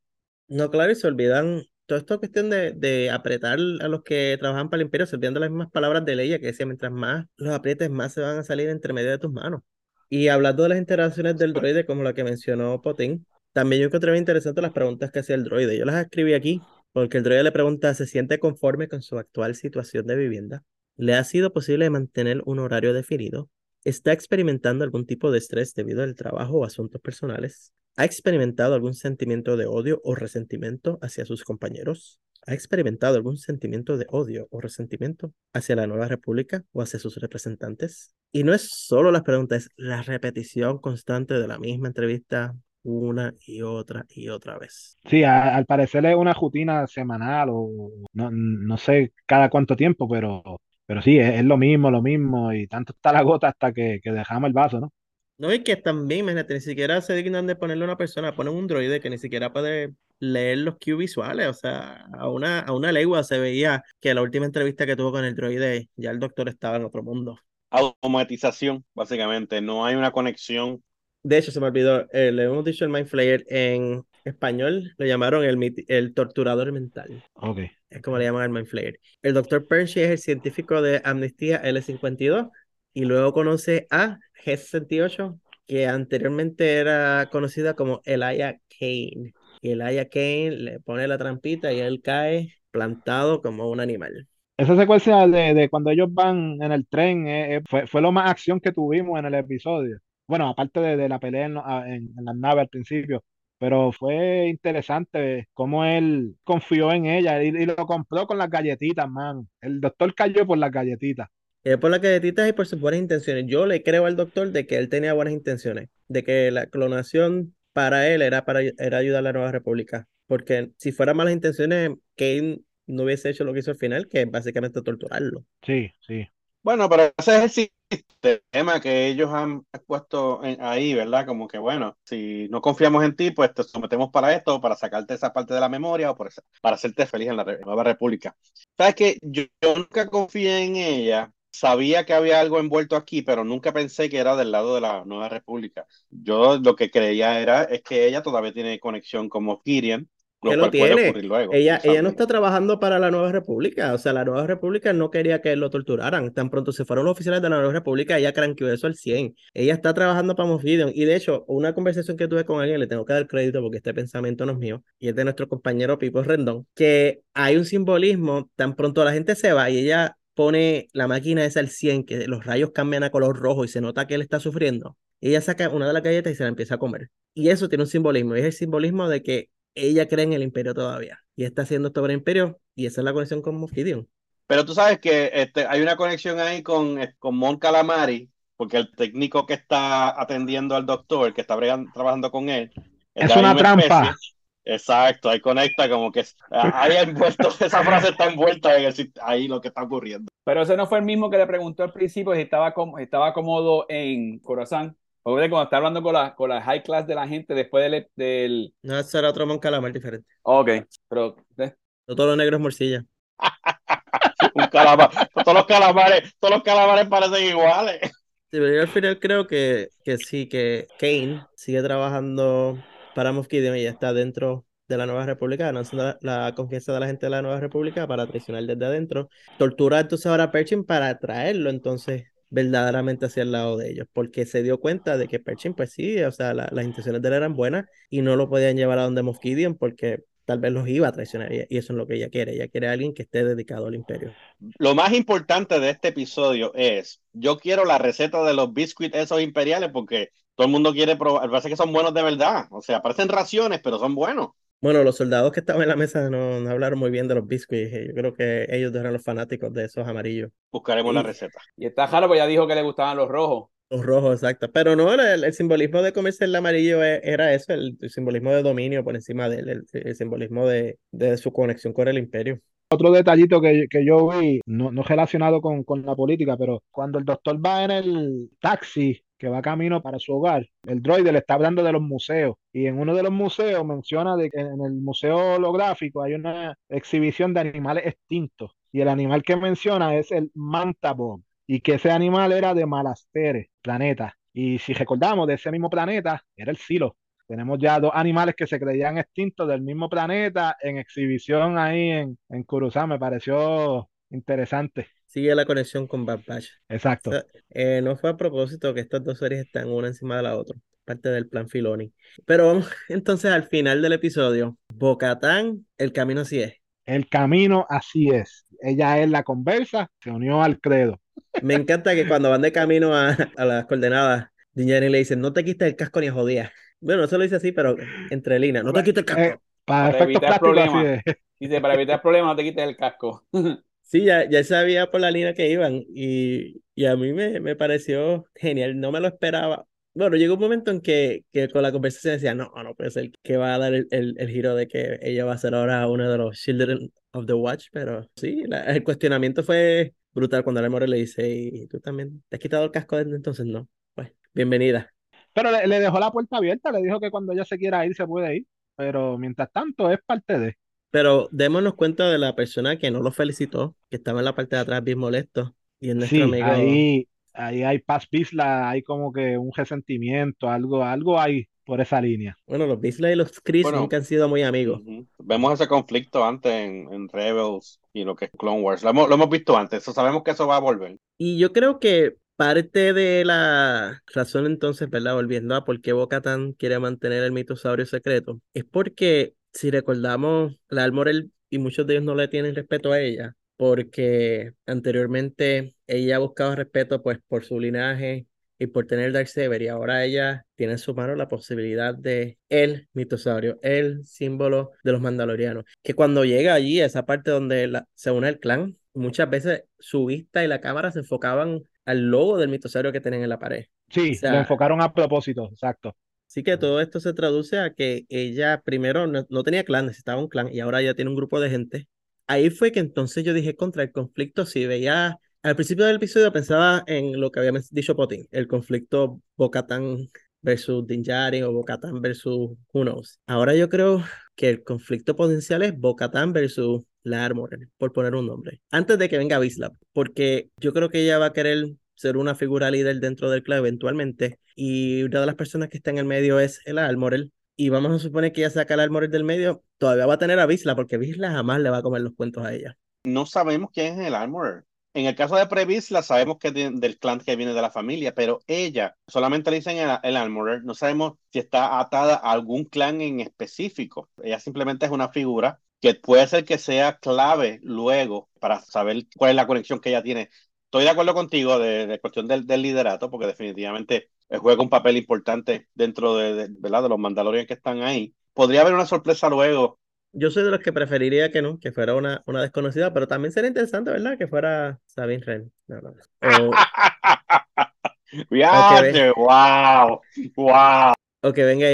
No, claro, y se olvidan, toda esta cuestión de, de apretar a los que trabajan para el imperio, se olvidan de las mismas palabras de Leia que decía, mientras más los aprietes, más se van a salir entre medio de tus manos. Y hablando de las interacciones del droide, como la que mencionó Potín, también yo encontré muy interesante las preguntas que hacía el droide. Yo las escribí aquí porque el droide le pregunta, ¿se siente conforme con su actual situación de vivienda? ¿Le ha sido posible mantener un horario definido? ¿Está experimentando algún tipo de estrés debido al trabajo o asuntos personales? ¿Ha experimentado algún sentimiento de odio o resentimiento hacia sus compañeros? ¿Ha experimentado algún sentimiento de odio o resentimiento hacia la nueva república o hacia sus representantes? Y no es solo las preguntas, es la repetición constante de la misma entrevista una y otra y otra vez. Sí, al parecer es una rutina semanal o no, no sé cada cuánto tiempo, pero, pero sí, es, lo mismo, lo mismo y tanto está la gota hasta que dejamos el vaso, ¿no? No, y que también, imagínate, ni siquiera se dignan de ponerle a una persona, ponen un droide que ni siquiera puede leer los cues visuales, o sea, a una, a una legua se veía que la última entrevista que tuvo con el droide, ya el doctor estaba en otro mundo. Automatización, básicamente. No hay una conexión. De hecho, se me olvidó, eh, le hemos dicho el Mind Flayer en español, lo llamaron el, el torturador mental. Ok. Es como le llaman al Mind Flayer. El doctor Percy es el científico de Amnistía L52 y luego conoce a G68, que anteriormente era conocida como Elijah Kane. Y Elijah Kane le pone la trampita y él cae plantado como un animal. Esa secuencia de, de cuando ellos van en el tren eh, eh, fue, fue lo más acción que tuvimos en el episodio. Bueno, aparte de, de la pelea en, a- en, en la nave al principio, pero fue interesante cómo él confió en ella y, y lo compró con las galletitas, man. El doctor cayó por las galletitas. Eh, por las galletitas y por sus buenas intenciones. Yo le creo al doctor de que él tenía buenas intenciones, de que la clonación para él era para era ayudar a la Nueva República. Porque si fuera malas intenciones, Kane no hubiese hecho lo que hizo al final, que es básicamente torturarlo. Sí, sí. Bueno, pero ese es el sistema que ellos han puesto en- ahí, ¿verdad? Como que, bueno, si no confiamos en ti, pues te sometemos para esto, para sacarte esa parte de la memoria o por para hacerte feliz en la Nueva República. ¿Sabes qué? Yo, yo nunca confié en ella. Sabía que había algo envuelto aquí, pero nunca pensé que era del lado de la Nueva República. Yo lo que creía era es que ella todavía tiene conexión con Gideon, lo Que lo tiene. luego. Ella, ella no está trabajando para la Nueva República. O sea, la Nueva República no quería que lo torturaran. Tan pronto se fueron los oficiales de la Nueva República, ella cranqueó eso al 100. Ella está trabajando para Moff Gideon. Y de hecho, una conversación que tuve con alguien, le tengo que dar crédito porque este pensamiento no es mío, y es de nuestro compañero Pipo Rendón, que hay un simbolismo, tan pronto la gente se va y ella pone la máquina esa al 100, que los rayos cambian a color rojo y se nota que él está sufriendo. Ella saca una de las galletas y se la empieza a comer. Y eso tiene un simbolismo, y es el simbolismo de que ella cree en el imperio todavía y está haciendo esto para el imperio y esa es la conexión con Moff Gideon. Pero tú sabes que este, hay una conexión ahí con, eh, con Mon Calamari, porque el técnico que está atendiendo al doctor, que está trabajando con él, Es una trampa. especie. Exacto, ahí conecta como que ah, ahí envuelto, esa frase está envuelta en el ahí lo que está ocurriendo. Pero ese no fue el mismo que le preguntó al principio si estaba, com- estaba cómodo en Corazán. Porque cuando está hablando con la, con la high class de la gente después del... del... No, eso era otro Calamar diferente. Ok, pero... ¿eh? No todos los negros morcilla. Un calamar, todos los calamares, todos los calamares parecen iguales. Sí, pero yo al final creo que, que sí, que Kane sigue trabajando para y ya está dentro de la Nueva República, ganando la, la confianza de la gente de la Nueva República para traicionar desde adentro. Tortura entonces ahora a Pershing para traerlo entonces verdaderamente hacia el lado de ellos, porque se dio cuenta de que Pershing, pues sí, o sea, la- las intenciones de él eran buenas y no lo podían llevar a donde Moff Gideon porque tal vez los iba a traicionar y, eso es lo que ella quiere. Ella quiere a alguien que esté dedicado al imperio. Lo más importante de este episodio es, yo quiero la receta de los biscuits esos imperiales porque todo el mundo quiere probar, parece que son buenos de verdad, o sea, parecen raciones, pero son buenos. Bueno, los soldados que estaban en la mesa no, no hablaron muy bien de los biscuits. eh, Yo creo que ellos eran los fanáticos de esos amarillos. Buscaremos la receta. Y está Jaro, pues ya dijo que le gustaban los rojos. Los rojos, exacto. Pero no, el, el simbolismo de comerse el amarillo e- era eso, el, simbolismo de dominio por encima de él, el, simbolismo de, de su conexión con el imperio. Otro detallito que, que yo vi, no, no relacionado con, con la política, pero cuando el doctor va en el taxi que va camino para su hogar, el droide le está hablando de los museos y en uno de los museos menciona de que en el museo holográfico hay una exhibición de animales extintos y el animal que menciona es el mantabog y que ese animal era de Malasteres, planeta. Y si recordamos de ese mismo planeta, era el Silo. Tenemos ya dos animales que se creían extintos del mismo planeta en exhibición ahí en, en Coruscant. Me pareció interesante. Sigue la conexión con Bad Batch. Exacto. O sea, eh, no fue a propósito que estas dos series están una encima de la otra, parte del plan Filoni. Pero vamos entonces al final del episodio. Bocatán, el camino así es. El camino así es. Ella es la conversa, se unió al credo. Me encanta que cuando van de camino a, a las coordenadas, Dingerin le dicen, no te quites el casco ni jodías. Bueno, no se lo dice así, pero entre líneas, no te quites el casco. Eh, para, Para efectos evitar problemas. Dice, para evitar problemas no te quites el casco. Sí, ya, ya sabía por la línea que iban y, y a mí me, me pareció genial, no me lo esperaba Bueno, llegó un momento en que, que con la conversación decía, no, no puede ser que va a dar el, el, el giro de que ella va a ser ahora uno de los Children of the Watch, pero sí, la- el cuestionamiento fue brutal cuando el amor le dice, ¿y tú también te has quitado el casco desde entonces? No, pues, bienvenida. Pero le, le dejó la puerta abierta, le dijo que cuando ella se quiera ir se puede ir, pero mientras tanto es parte de. Pero démonos cuenta de la persona que no lo felicitó, que estaba en la parte de atrás bien molesto, y es nuestro Sí, amigo. ahí, ahí hay paz Vizsla, hay como que un resentimiento, algo, algo hay por esa línea. Bueno, los Beasley y los Chris Bueno, nunca han sido muy amigos. Ujú. Vemos ese conflicto antes en, en Rebels y lo que es Clone Wars. Lo hemos, lo hemos visto antes, so sabemos que eso va a volver. Y yo creo que parte de la razón entonces, ¿verdad? Volviendo a por qué Bo-Katan quiere mantener el mitosaurio secreto, es porque si recordamos, la Almorel y muchos de ellos no le tienen respeto a ella, porque anteriormente ella buscaba respeto pues por su linaje y por tener Darksaber y ahora ella tiene en su mano la posibilidad de el mitosaurio, el símbolo de los mandalorianos, que cuando llega allí, a esa parte donde la- se une el clan, muchas veces su vista y la cámara se enfocaban al logo del mitosaurio que tienen en la pared. Sí, O sea, lo enfocaron a propósito, exacto. Así que todo esto se traduce a que ella primero no, no tenía clan, necesitaba un clan y ahora ya tiene un grupo de gente. Ahí fue que entonces yo dije contra el conflicto, si veía, al principio del episodio pensaba en lo que había dicho Potin, el conflicto Bo-Katan versus Din Djarin o Bo-Katan versus who knows. Ahora yo creo que el conflicto potencial es Bo-Katan versus la Armorer, por poner un nombre, antes de que venga Bislap, porque yo creo que ella va a querer ser una figura líder dentro del clan eventualmente, y una de las personas que está en el medio es el Armorer, y vamos a suponer que ella saca el Armorer del medio, todavía va a tener a Bisla, porque Bisla jamás le va a comer los cuentos a ella. No sabemos quién es el Armorer. En el caso de Previsla, sabemos que de- del clan que viene de la familia, pero ella solamente le dicen el, el Armorer. No sabemos si está atada a algún clan en específico. Ella simplemente es una figura que puede ser que sea clave luego para saber cuál es la conexión que ella tiene. Estoy de acuerdo contigo de, de cuestión del, del liderato, porque definitivamente juega un papel importante dentro de, de, ¿verdad? de los Mandalorian que están ahí. Podría haber una sorpresa luego Yo soy de los que preferiría que no, que fuera una, una desconocida, pero también sería interesante, ¿verdad? Que fuera Sabine Wren. No, no. O, Viaje, wow, wow. o que venga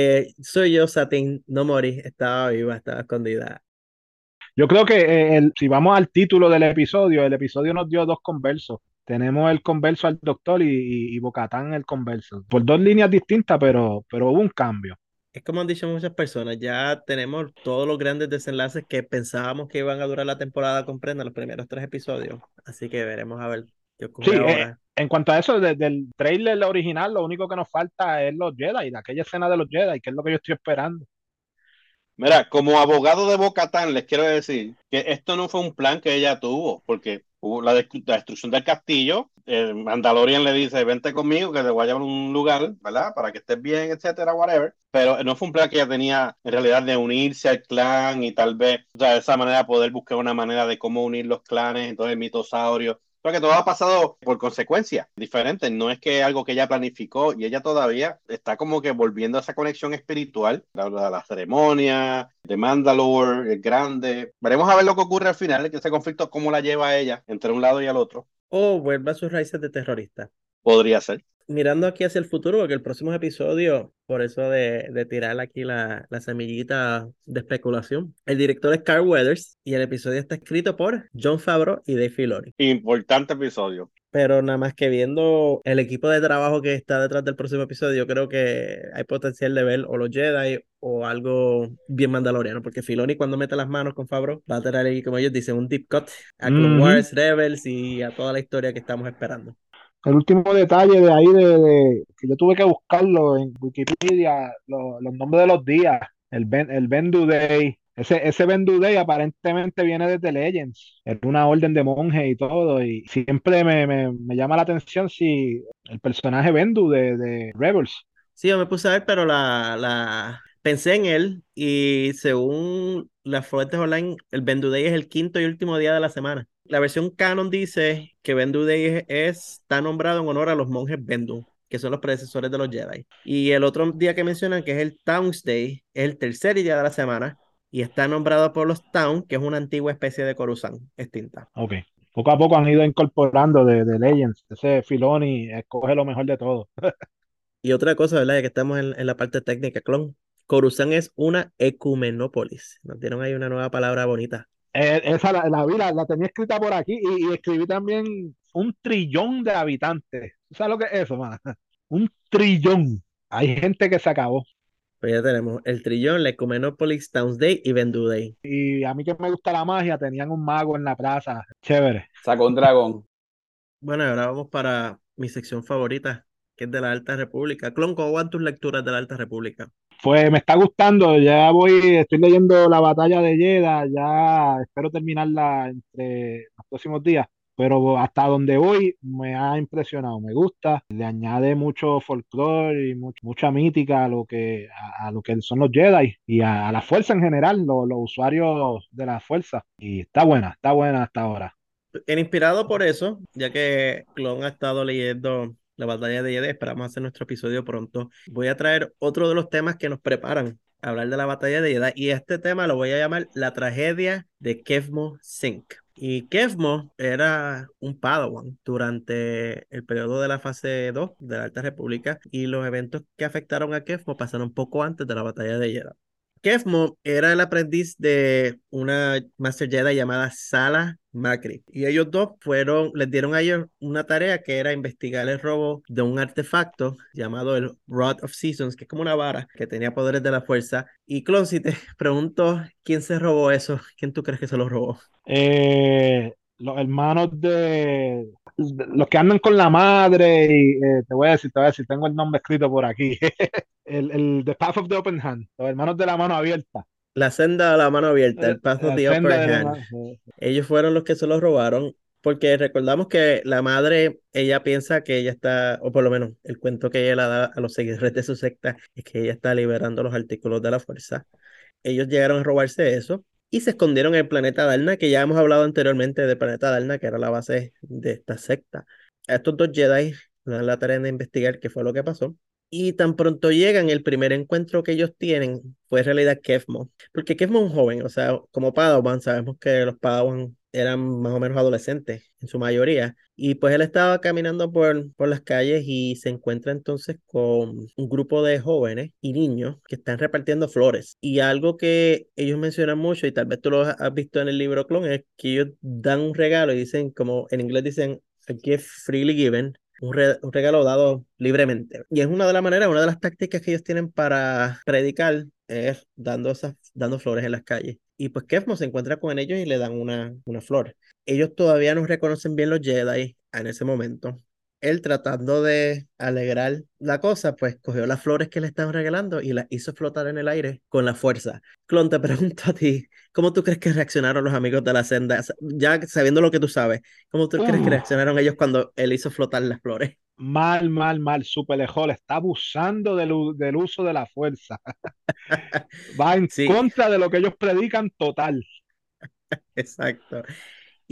soy yo, Satin, no morí, estaba viva, estaba escondida. Yo creo que eh, el- si vamos al título del episodio, el episodio nos dio dos conversos. Tenemos el converso al doctor y, y, y Bocatán el converso. Por dos líneas distintas, pero, pero hubo un cambio. Es como han dicho muchas personas, ya tenemos todos los grandes desenlaces que pensábamos que iban a durar la temporada completa, los primeros tres episodios. Así que veremos a ver qué ocurre Sí, eh, ahora. en cuanto a eso, desde el trailer original, lo único que nos falta es los Jedi, aquella escena de los Jedi, que es lo que yo estoy esperando. Mira, como abogado de Bocatán, les quiero decir que esto no fue un plan que ella tuvo, porque hubo la, destru- la destrucción del castillo. eh, Mandalorian le dice: Vente conmigo, que te voy a llevar a un lugar, ¿verdad? Para que estés bien, etcétera, whatever. Pero no fue un plan que ella tenía en realidad de unirse al clan y tal vez, o sea, de esa manera poder buscar una manera de cómo unir los clanes, entonces el mitosaurio. Porque todo ha pasado por consecuencias diferentes. No es que algo que ella planificó y ella todavía está como que volviendo a esa conexión espiritual, la, la, la ceremonia de Mandalore, el grande. Veremos a ver lo que ocurre al final, que ese conflicto, cómo la lleva a ella entre un lado y al otro. O vuelva a sus raíces de terrorista. Podría ser. Mirando aquí hacia el futuro, porque el próximo episodio, por eso de, de tirar aquí la, la semillita de especulación, el director es Carl Weathers y el episodio está escrito por John Favreau y Dave Filoni. Importante episodio. Pero nada más que viendo el equipo de trabajo que está detrás del próximo episodio, yo creo que hay potencial de ver o los Jedi o algo bien mandaloriano, porque Filoni cuando mete las manos con Favreau va a tener ahí, como ellos dicen, un deep cut a Clone Ujú. Wars, Rebels y a toda la historia que estamos esperando. El último detalle de ahí, de, que yo tuve que buscarlo en Wikipedia, lo- los nombres de los días, el, ben, el Day. Ese, ese Bendu Day aparentemente viene desde Legends, es una orden de monjes y todo, y siempre me, me- me llama la atención si el personaje Bendu de, de Rebels. Sí, yo me puse a ver, pero la, la... pensé en él y según las fuentes online, el Bendu Day es el quinto y último día de la semana. La versión canon dice que Bendu Day es, es- está nombrado en honor a los monjes Bendu, que son los predecesores de los Jedi. Y el otro día que mencionan, que es el Towns Day, es el tercer día de la semana y está nombrado por los Town, que es una antigua especie de Coruscant extinta. Ok. Poco a poco han ido incorporando de, de Legends. Ese Filoni escoge lo mejor de todo. Y otra cosa, ¿verdad? Ya que estamos en, en la parte técnica, clon. Coruscant es una ecumenópolis. Nos dieron ahí una nueva palabra bonita. Eh, esa la, la vi, la, la tenía escrita por aquí y, y escribí también un trillón de habitantes. ¿Tú ¿Sabes lo que es eso, man? Un trillón. Hay gente que se acabó. Pues ya tenemos el trillón, la ecumenópolis, Townsday y Venduday. Y a mí que me gusta la magia, tenían un mago en la plaza. Chévere. Sacó un dragón. Bueno, ahora vamos para mi sección favorita, que es de la Alta República. Clon, ¿cómo van tus lecturas de la Alta República? Pues me está gustando, ya voy, estoy leyendo la batalla de Jedha, ya espero terminarla entre los próximos días, pero hasta donde voy me ha impresionado, me gusta, le añade mucho folclore y much- mucha mítica a lo que, a, lo que son los Jedi y a, la fuerza en general, lo- los usuarios de la fuerza, y está buena, está buena hasta ahora. Inspirado por eso, ya que Clon ha estado leyendo la batalla de Jedha, esperamos hacer nuestro episodio pronto. Voy a traer otro de los temas que nos preparan hablar de la batalla de Jedha y este tema lo voy a llamar la tragedia de Kevmo Sink. Y Kevmo era un Padawan durante el periodo de la fase 2 de la Alta República y los eventos que afectaron a Kevmo pasaron poco antes de la batalla de Jedha. Kevmo era el aprendiz de una Master Jedi llamada Sala Macri. Y ellos dos fueron, les dieron a ellos una tarea que era investigar el robo de un artefacto llamado el Rod of Seasons, que es como una vara que tenía poderes de la fuerza. Y Clon, te pregunto quién se robó eso, ¿quién tú crees que se lo robó? Eh, los hermanos de, de- los que andan con la madre y eh, te voy a decir, te voy a decir, tengo el nombre escrito por aquí. El, el The Path of the Open Hand, los hermanos de la mano abierta. La senda a la mano abierta, el senda Upper de la Hand. mano- Ellos fueron los que se los robaron, porque recordamos que la madre, ella piensa que ella está, o por lo menos el cuento que ella le da a los seguidores de su secta, es que ella está liberando los artículos de la fuerza. Ellos llegaron a robarse eso y se escondieron en el planeta Darna, que ya hemos hablado anteriormente del planeta Darna, que era la base de esta secta. A estos dos Jedi le dan la tarea de investigar qué fue lo que pasó. Y tan pronto llegan, el primer encuentro que ellos tienen fue en realidad Kevmo. Porque Kevmo es un joven, o sea, como Padawan, sabemos que los Padawan eran más o menos adolescentes en su mayoría. Y pues él estaba caminando por, por las calles y se encuentra entonces con un grupo de jóvenes y niños que están repartiendo flores. Y algo que ellos mencionan mucho, y tal vez tú lo has visto en el libro Clon, es que ellos dan un regalo y dicen, como en inglés dicen, a gift freely given, un, re- un regalo dado libremente. Y es una de las maneras, una de las tácticas que ellos tienen para predicar es dando, esas, dando flores en las calles. Y pues Kevmo se encuentra con ellos y le dan una, una flor. Ellos todavía no reconocen bien los Jedi en ese momento. Él tratando de alegrar la cosa, pues cogió las flores que le estaban regalando y las hizo flotar en el aire con la fuerza. Clon, te pregunto a ti, ¿cómo tú crees que reaccionaron los amigos de la senda? Ya sabiendo lo que tú sabes, ¿cómo tú crees que reaccionaron ellos cuando él hizo flotar las flores? Mal, mal, mal. Super Lejol está abusando del, del uso de la fuerza. Va en Sí. contra de lo que ellos predican total. Exacto.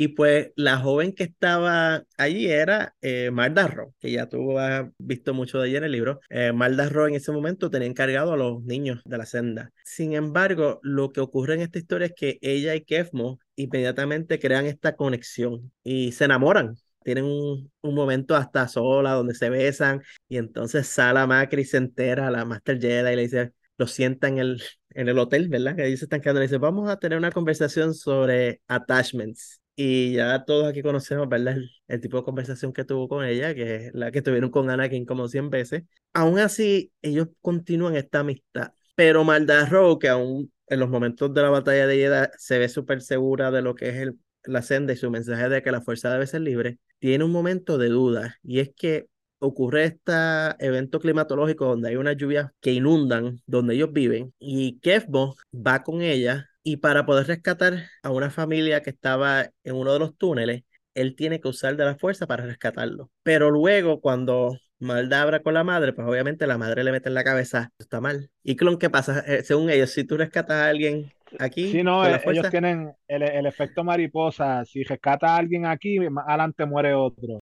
Y pues la joven que estaba allí era eh, Marda que ya tú has visto mucho de ella en el libro. Eh, Marda en ese momento tenía encargado a los niños de la senda. Sin embargo, lo que ocurre en esta historia es que ella y Kefmo inmediatamente crean esta conexión y se enamoran. Tienen un, un momento hasta sola donde se besan y entonces Sala Macri se entera, la Master Jedi, y le dice, lo sienta en el, en el hotel, ¿verdad? Que ellos se están quedando. Le dice, vamos a tener una conversación sobre attachments. Y ya todos aquí conocemos, ¿verdad? El, el tipo de conversación que tuvo con ella, que es la que tuvieron con Anakin como 100 veces. Aún así, ellos continúan esta amistad. Pero Maldad Rowe, que aún en los momentos de la batalla de Jedha se ve súper segura de lo que es el, la senda y su mensaje de que la fuerza debe ser libre, tiene un momento de duda. Y es que ocurre este evento climatológico donde hay unas lluvias que inundan donde ellos viven y Kevmo va con ella y para poder rescatar a una familia que estaba en uno de los túneles, él tiene que usar de la fuerza para rescatarlo. Pero luego cuando Malda habla con la madre, pues obviamente la madre le mete en la cabeza, "Esto está mal. ¿Y Clon qué pasa? Eh, según ellos, si tú rescatas a alguien aquí Sí, no, eh, ellos tienen el, el efecto mariposa. Si rescata a alguien aquí, más adelante muere otro.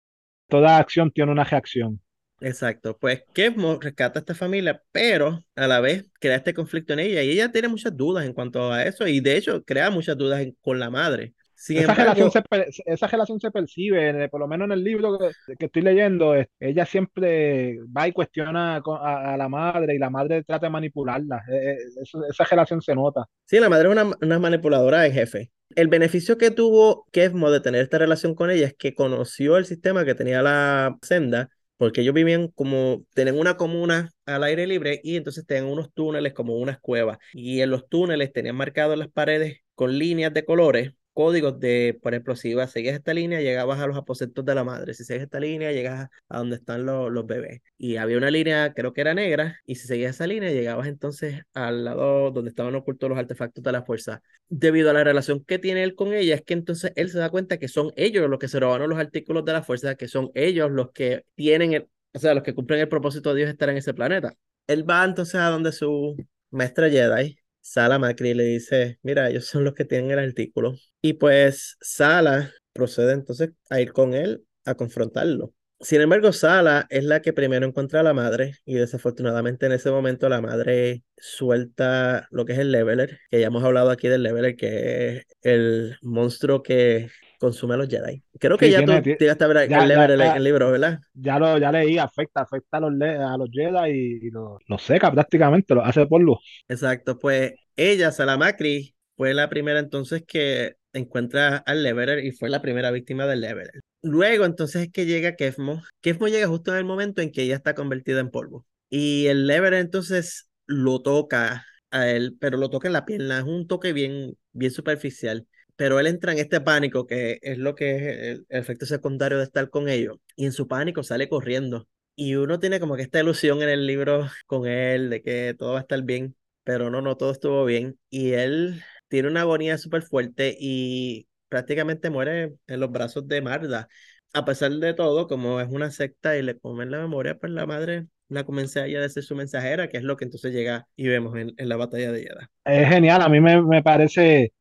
Toda acción tiene una reacción. Exacto, pues Kevmo rescata a esta familia, pero a la vez crea este conflicto en ella y ella tiene muchas dudas en cuanto a eso y de hecho crea muchas dudas en- con la madre. Sin esa, embargo, relación se, esa relación se percibe, por lo menos en el libro que, que estoy leyendo, ella siempre va y cuestiona a, a la madre y la madre trata de manipularla. Eh, eh, eso- esa relación se nota. Sí, la madre es una, una manipuladora de jefe. El beneficio que tuvo Kevmo de tener esta relación con ella es que conoció el sistema que tenía la senda, porque ellos vivían como, tenían una comuna al aire libre y entonces tenían unos túneles como unas cuevas. Y en los túneles tenían marcados las paredes con líneas de colores, códigos de, por ejemplo, si ibas, seguías esta línea, llegabas a los aposentos de la madre. Si seguías esta línea, llegas a donde están los, los bebés. Y había una línea, creo que era negra, y si seguías esa línea, llegabas entonces al lado donde estaban ocultos los artefactos de la fuerza. Debido a la relación que tiene él con ella, es que entonces él se da cuenta que son ellos los que se robaron los artículos de la fuerza, que son ellos los que tienen el, o sea, los que cumplen el propósito de Dios estar en ese planeta. Él va entonces a donde su maestra Jedi, Sala Macri, le dice, mira, ellos son los que tienen el artículo. Y pues Sala procede entonces a ir con él a confrontarlo. Sin embargo, Sala es la que primero encuentra a la madre y desafortunadamente en ese momento la madre suelta lo que es el leveler, que ya hemos hablado aquí del leveler, que es el monstruo que consume a los Jedi. Creo que Sí, ya tiene- tú llegaste a ver el ya- ya- el libro, ¿verdad? Ya lo ya leí, afecta, afecta a los, le- a los Jedi y, y los los seca prácticamente, los hace polvo. Exacto, pues ella, Salamacri, fue la primera entonces que encuentra al Leveler y fue la primera víctima del Leveler. Luego entonces es que llega Kefmo. Kefmo llega justo en el momento en que ella está convertida en polvo. Y el Leveler entonces lo toca a él, pero lo toca en la pierna, es un toque bien, bien superficial. Pero él entra en este pánico que es lo que es el, efecto secundario de estar con ellos. Y en su pánico sale corriendo. Y uno tiene como que esta ilusión en el libro con él de que todo va a estar bien pero no, no todo estuvo bien. Y él tiene una agonía súper fuerte y prácticamente muere en los brazos de Marda. A pesar de todo, como es una secta y le comen la memoria, pues la madre la convence a ella de ser su mensajera, que es lo que entonces llega y vemos en, en la batalla de Jeddah. Es genial, a mí me, me parece,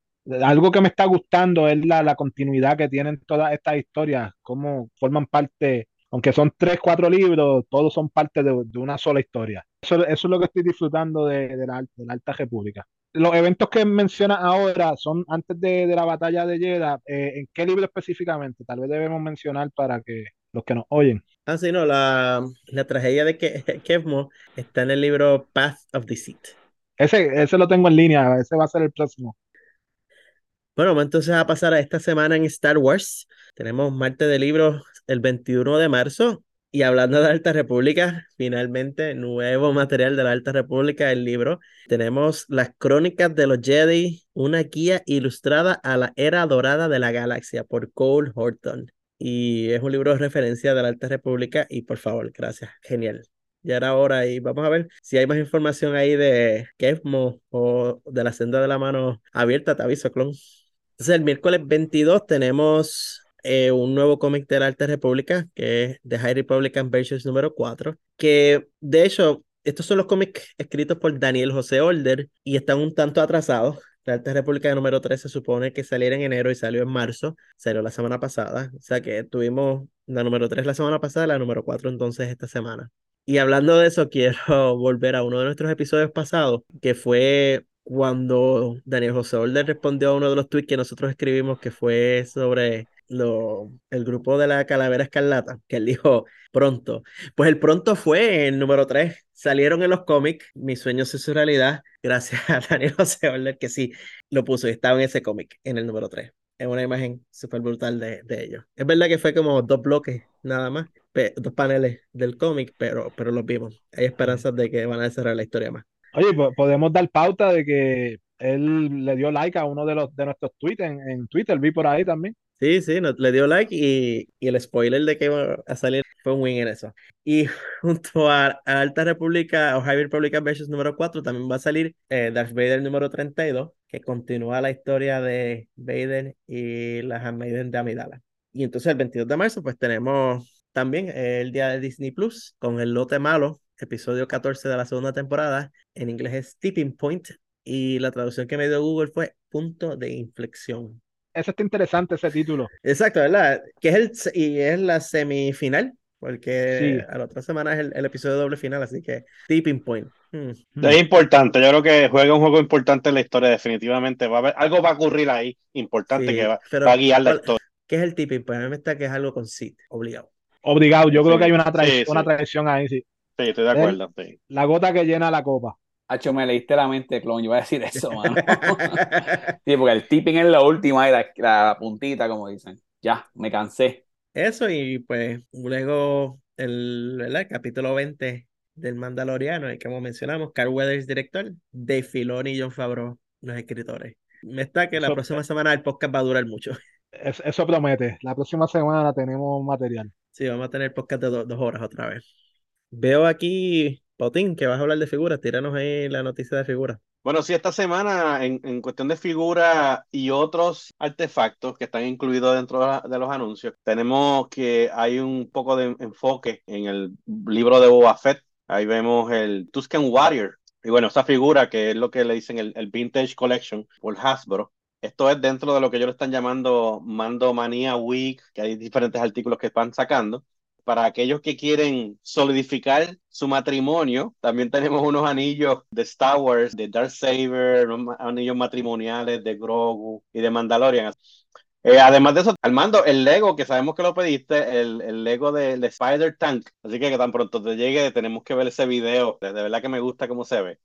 algo que me está gustando es la, la continuidad que tienen todas estas historias, cómo forman parte, aunque son tres, cuatro libros, todos son parte de, de una sola historia. Eso, eso es lo que estoy disfrutando de, de la, de la Alta República. Los eventos que mencionas ahora son antes de, de la batalla de Jeddah. Eh, ¿en qué libro específicamente? Tal vez debemos mencionar para que los que nos oyen. Ah, sí, no, la, la tragedia de Ke Kevmo está en el libro Path of Deceit. Ese, ese lo tengo en línea, ese va a ser el próximo. Bueno, vamos entonces a pasar a esta semana en Star Wars. Tenemos martes de libros el 21 de marzo. Y hablando de Alta República, finalmente nuevo material de la Alta República, el libro. Tenemos las crónicas de los Jedi, una guía ilustrada a la era dorada de la galaxia por Cole Horton. Y es un libro de referencia de la Alta República y por favor, gracias, genial. Ya era hora y vamos a ver si hay más información ahí de Kevmo o de la senda de la mano abierta, te aviso, clon. Entonces, el miércoles 22 tenemos eh, un nuevo cómic de la Alta República, que es The High Republican Versions número 4, que de hecho, estos son los cómics escritos por Daniel José Older y están un tanto atrasados. La Alta República número 3 se supone que saliera en enero y salió en marzo, salió la semana pasada, o sea que tuvimos la número 3 la semana pasada, la número 4 entonces esta semana. Y hablando de eso, quiero volver a uno de nuestros episodios pasados, que fue cuando Daniel José Older respondió a uno de los tweets que nosotros escribimos, que fue sobre lo, el grupo de la Calavera Escarlata, que él dijo pronto. Pues el pronto fue el número 3. Salieron en los cómics, Mis sueños y su realidad, gracias a Daniel José Older, que sí lo puso y estaba en ese cómic, en el número 3. Es una imagen súper brutal de, de ellos. Es verdad que fue como dos bloques nada más, dos paneles del cómic, pero, pero los vimos. Hay esperanzas de que van a desarrollar la historia más. Oye, podemos dar pauta de que él le dio like a uno de los de nuestros tweets en, en Twitter, vi por ahí también. Sí, sí, no, le dio like y, y, el spoiler de que iba a salir fue un win en eso. Y junto a, a Alta República o High Republican Versus número 4 también va a salir eh, Darth Vader número 32, que continúa la historia de Vader y la Handmaiden de Amidala. Y entonces el 22 de marzo pues tenemos también el día de Disney Plus con el lote malo, episodio 14 de la segunda temporada. En inglés es Tipping Point y la traducción que me dio Google fue punto de inflexión. Ese está interesante, ese título. Exacto, ¿verdad? Que es, el, y es la semifinal, porque Sí. a la otra semana es el, el episodio doble final, así que tipping point. Hmm. Es importante, yo creo que juega un juego importante en la historia, definitivamente. Va a haber, algo va a ocurrir ahí, importante, Sí, que va, pero va a guiar la ¿cuál- historia. ¿Qué es el tipping point? A mí me está que es algo con Sid, obligado. Obligado, yo creo Sí, que hay una, trai- sí, sí. una traición ahí, sí. Sí, estoy de acuerdo. sí. La gota que llena la copa. Hacho, me leíste la mente, clon. Yo iba a decir eso, mano. Sí, porque el tipping es la última y la, la puntita, como dicen. Ya, me cansé. Eso y pues luego el, ¿verdad? el capítulo 20 del Mandaloriano, y como mencionamos, Carl Weathers director, Dave Filoni y John Favreau los escritores. Me está que la Eso- próxima semana el podcast va a durar mucho. Es- eso promete. La próxima semana tenemos material. Sí, vamos a tener podcast de do- dos horas otra vez. Veo aquí, Potín, que vas a hablar de figuras. Tíranos ahí la noticia de figuras. Bueno, sí, esta semana en, en cuestión de figura y otros artefactos que están incluidos dentro de, los anuncios, tenemos que hay un poco de enfoque en el libro de Boba Fett. Ahí vemos el Tusken Warrior. Y bueno, esa figura que es lo que le dicen el, el Vintage Collection por Hasbro. Esto es dentro de lo que ellos están llamando Mando Manía Week, que hay diferentes artículos que están sacando para aquellos que quieren solidificar su matrimonio, también tenemos unos anillos de Star Wars, de Darksaber, unos ma- anillos matrimoniales de Grogu y de Mandalorian. Eh, además de eso, Armando, el Lego, que sabemos que lo pediste, el, el Lego de, de Spider Tank. Así que, que tan pronto te llegue, tenemos que ver ese video. De, verdad que me gusta cómo se ve.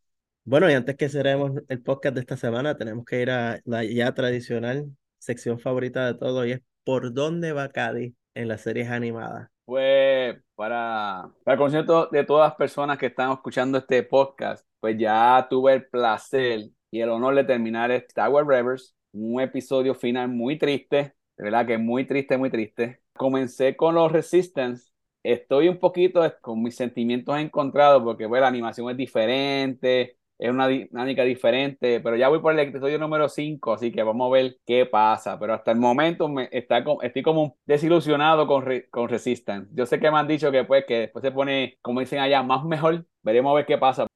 Bueno, y antes que cerremos el podcast de esta semana, tenemos que ir a la ya tradicional sección favorita de todo y es ¿Por dónde va Cady en las series animadas? Pues para, para el concierto de todas las personas que están escuchando este podcast, pues ya tuve el placer y el honor de terminar Star Wars Rebels, un episodio final muy triste, de verdad que muy triste, muy triste. Comencé con los Resistance, estoy un poquito con mis sentimientos encontrados porque pues, la animación es diferente, es una di- dinámica diferente, pero ya voy por el episodio número 5, así que vamos a ver qué pasa. Pero hasta el momento me está estoy como desilusionado con, con Resistance. Yo sé que me han dicho que pues que después se pone, como dicen allá, más mejor. Veremos a ver qué pasa.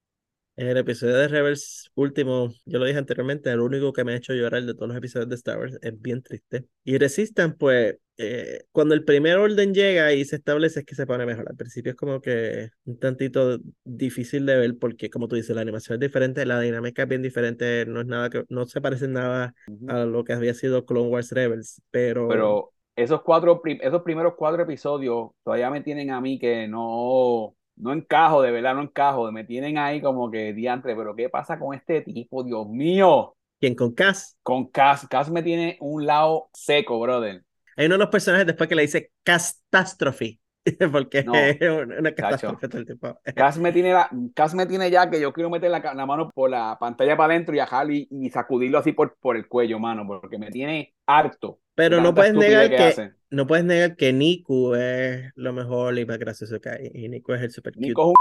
En el episodio de Rebels último, yo lo dije anteriormente, el único que me ha hecho llorar de todos los episodios de Star Wars es bien triste. Y Resistance, pues, eh, cuando el primer orden llega y se establece es que se pone mejor. Al principio es como que un tantito difícil de ver porque, como tú dices, la animación es diferente, la dinámica es bien diferente, no es nada que, no se parece nada a lo que había sido Clone Wars Rebels, pero... Pero esos cuatro, esos primeros cuatro episodios todavía me tienen a mí que no, no encajo, de verdad no encajo. Me tienen ahí como que diantre, pero ¿qué pasa con este tipo? Dios mío. ¿Quién con Cass? Con Cass, Cass me tiene un lado seco, brother. Hay uno de los personajes después que le dice catástrofe, porque No, es una catástrofe todo el tiempo. Cass me tiene, la, Cass me tiene ya que yo quiero meter la, mano por la pantalla para adentro y ajar y, y sacudirlo así por, por el cuello, mano, porque me tiene harto. Pero no puedes negar que no puedes negar que Niku es lo mejor y más gracioso que hay. Y Niku es el super cute. Nico es un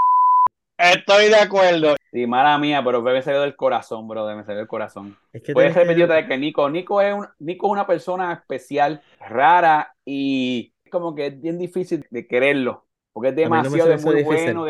Estoy de acuerdo. Sí, mala mía, pero me salió del corazón, brother, me salió del corazón. Es que Puedes que- repetir otra vez que Nico, Nico es, un, Nico es una persona especial, rara y es como que es bien difícil de quererlo, porque es no demasiado se de muy difícil. bueno,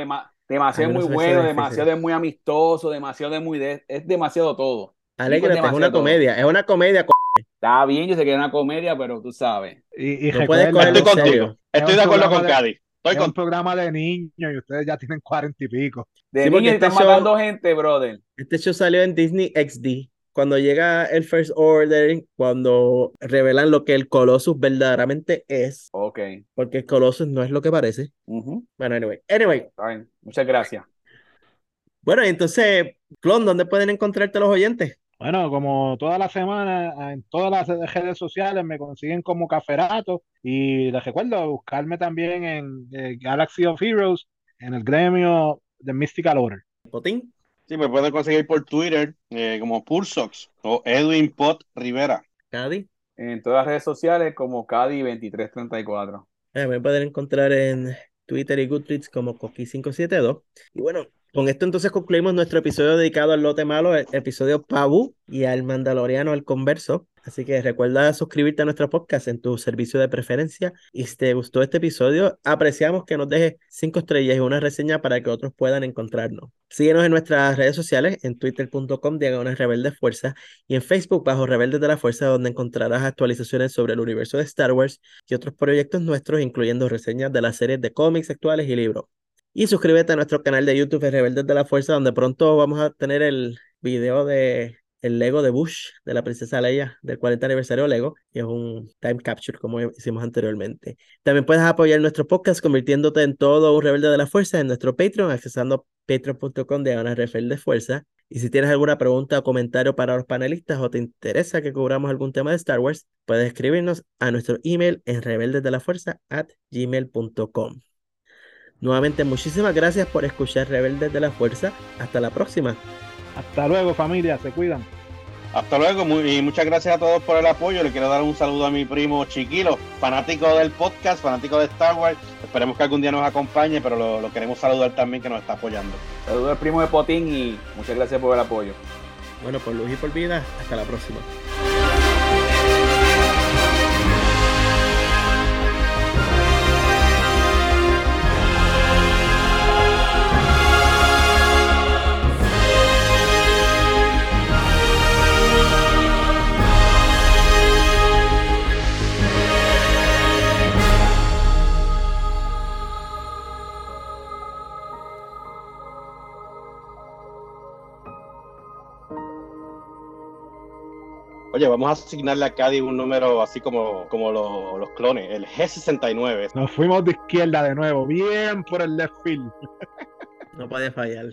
demasiado no muy bueno, difícil. demasiado de muy amistoso, demasiado de muy de, es demasiado todo. Alégrate, es una todo. comedia. Es una comedia. co- Está bien, yo sé que es una comedia, pero tú sabes. Y, y No recuerda, Estoy serio. contigo. Estoy de acuerdo con de- Cady. Estoy es un con programa de niños y ustedes ya tienen cuarenta y pico. De Sí, porque niño este están show- matando gente, brother. Este show salió en Disney XD. Cuando llega el First Order, cuando revelan lo que el Colossus verdaderamente es, Ok. porque el Colossus no es lo que parece. Ujú. Bueno, anyway. Anyway. Muchas gracias. Bueno, entonces, Clon, ¿dónde pueden encontrarte los oyentes? Bueno, como toda la semana, en todas las redes sociales me consiguen como Caferato y les recuerdo buscarme también en eh, Galaxy of Heroes, en el gremio de Mystical Order. Potín. Sí, me pueden conseguir por Twitter eh, como Pursox o Edwin Pot Rivera. Cady. En todas las redes sociales como Cadi2334. Eh, me pueden encontrar en Twitter y Goodreads como Coqui572. Y bueno, con esto entonces concluimos nuestro episodio dedicado al lote malo, el episodio Pabu y al Mandaloriano, el converso. Así que recuerda suscribirte a nuestro podcast en tu servicio de preferencia. Y si te gustó este episodio, apreciamos que nos dejes cinco estrellas y una reseña para que otros puedan encontrarnos. Síguenos en nuestras redes sociales, en twitter.com diagonal rebelde fuerza y en Facebook bajo Rebeldes de la Fuerza, donde encontrarás actualizaciones sobre el universo de Star Wars y otros proyectos nuestros, incluyendo reseñas de las series de cómics actuales y libros. Y suscríbete a nuestro canal de YouTube de Rebeldes de la Fuerza, donde pronto vamos a tener el video de el Lego de Bush, de la princesa Leia, del 40 aniversario Lego, y es un time capture como hicimos anteriormente. También puedes apoyar nuestro podcast convirtiéndote en todo un rebelde de la fuerza en nuestro Patreon, accesando patreon.com de una rebelde de fuerza. Y si tienes alguna pregunta o comentario para los panelistas o te interesa que cubramos algún tema de Star Wars, puedes escribirnos a nuestro email en rebeldesdelafuerza at gmail.com. Nuevamente, muchísimas gracias por escuchar Rebeldes de la Fuerza. Hasta la próxima. Hasta luego, familia, se cuidan. Hasta luego y muchas gracias a todos por el apoyo. Le quiero dar un saludo a mi primo Chiquilo, fanático del podcast, fanático de Star Wars. Esperemos que algún día nos acompañe, pero lo, queremos saludar también que nos está apoyando. Saludo al primo de Potín y muchas gracias por el apoyo. Bueno, por luz y por vida, hasta la próxima. Oye, vamos a asignarle a Cádiz un número así como, como los, clones, el G69. Nos fuimos de izquierda de nuevo, bien por el left field. No puede fallar.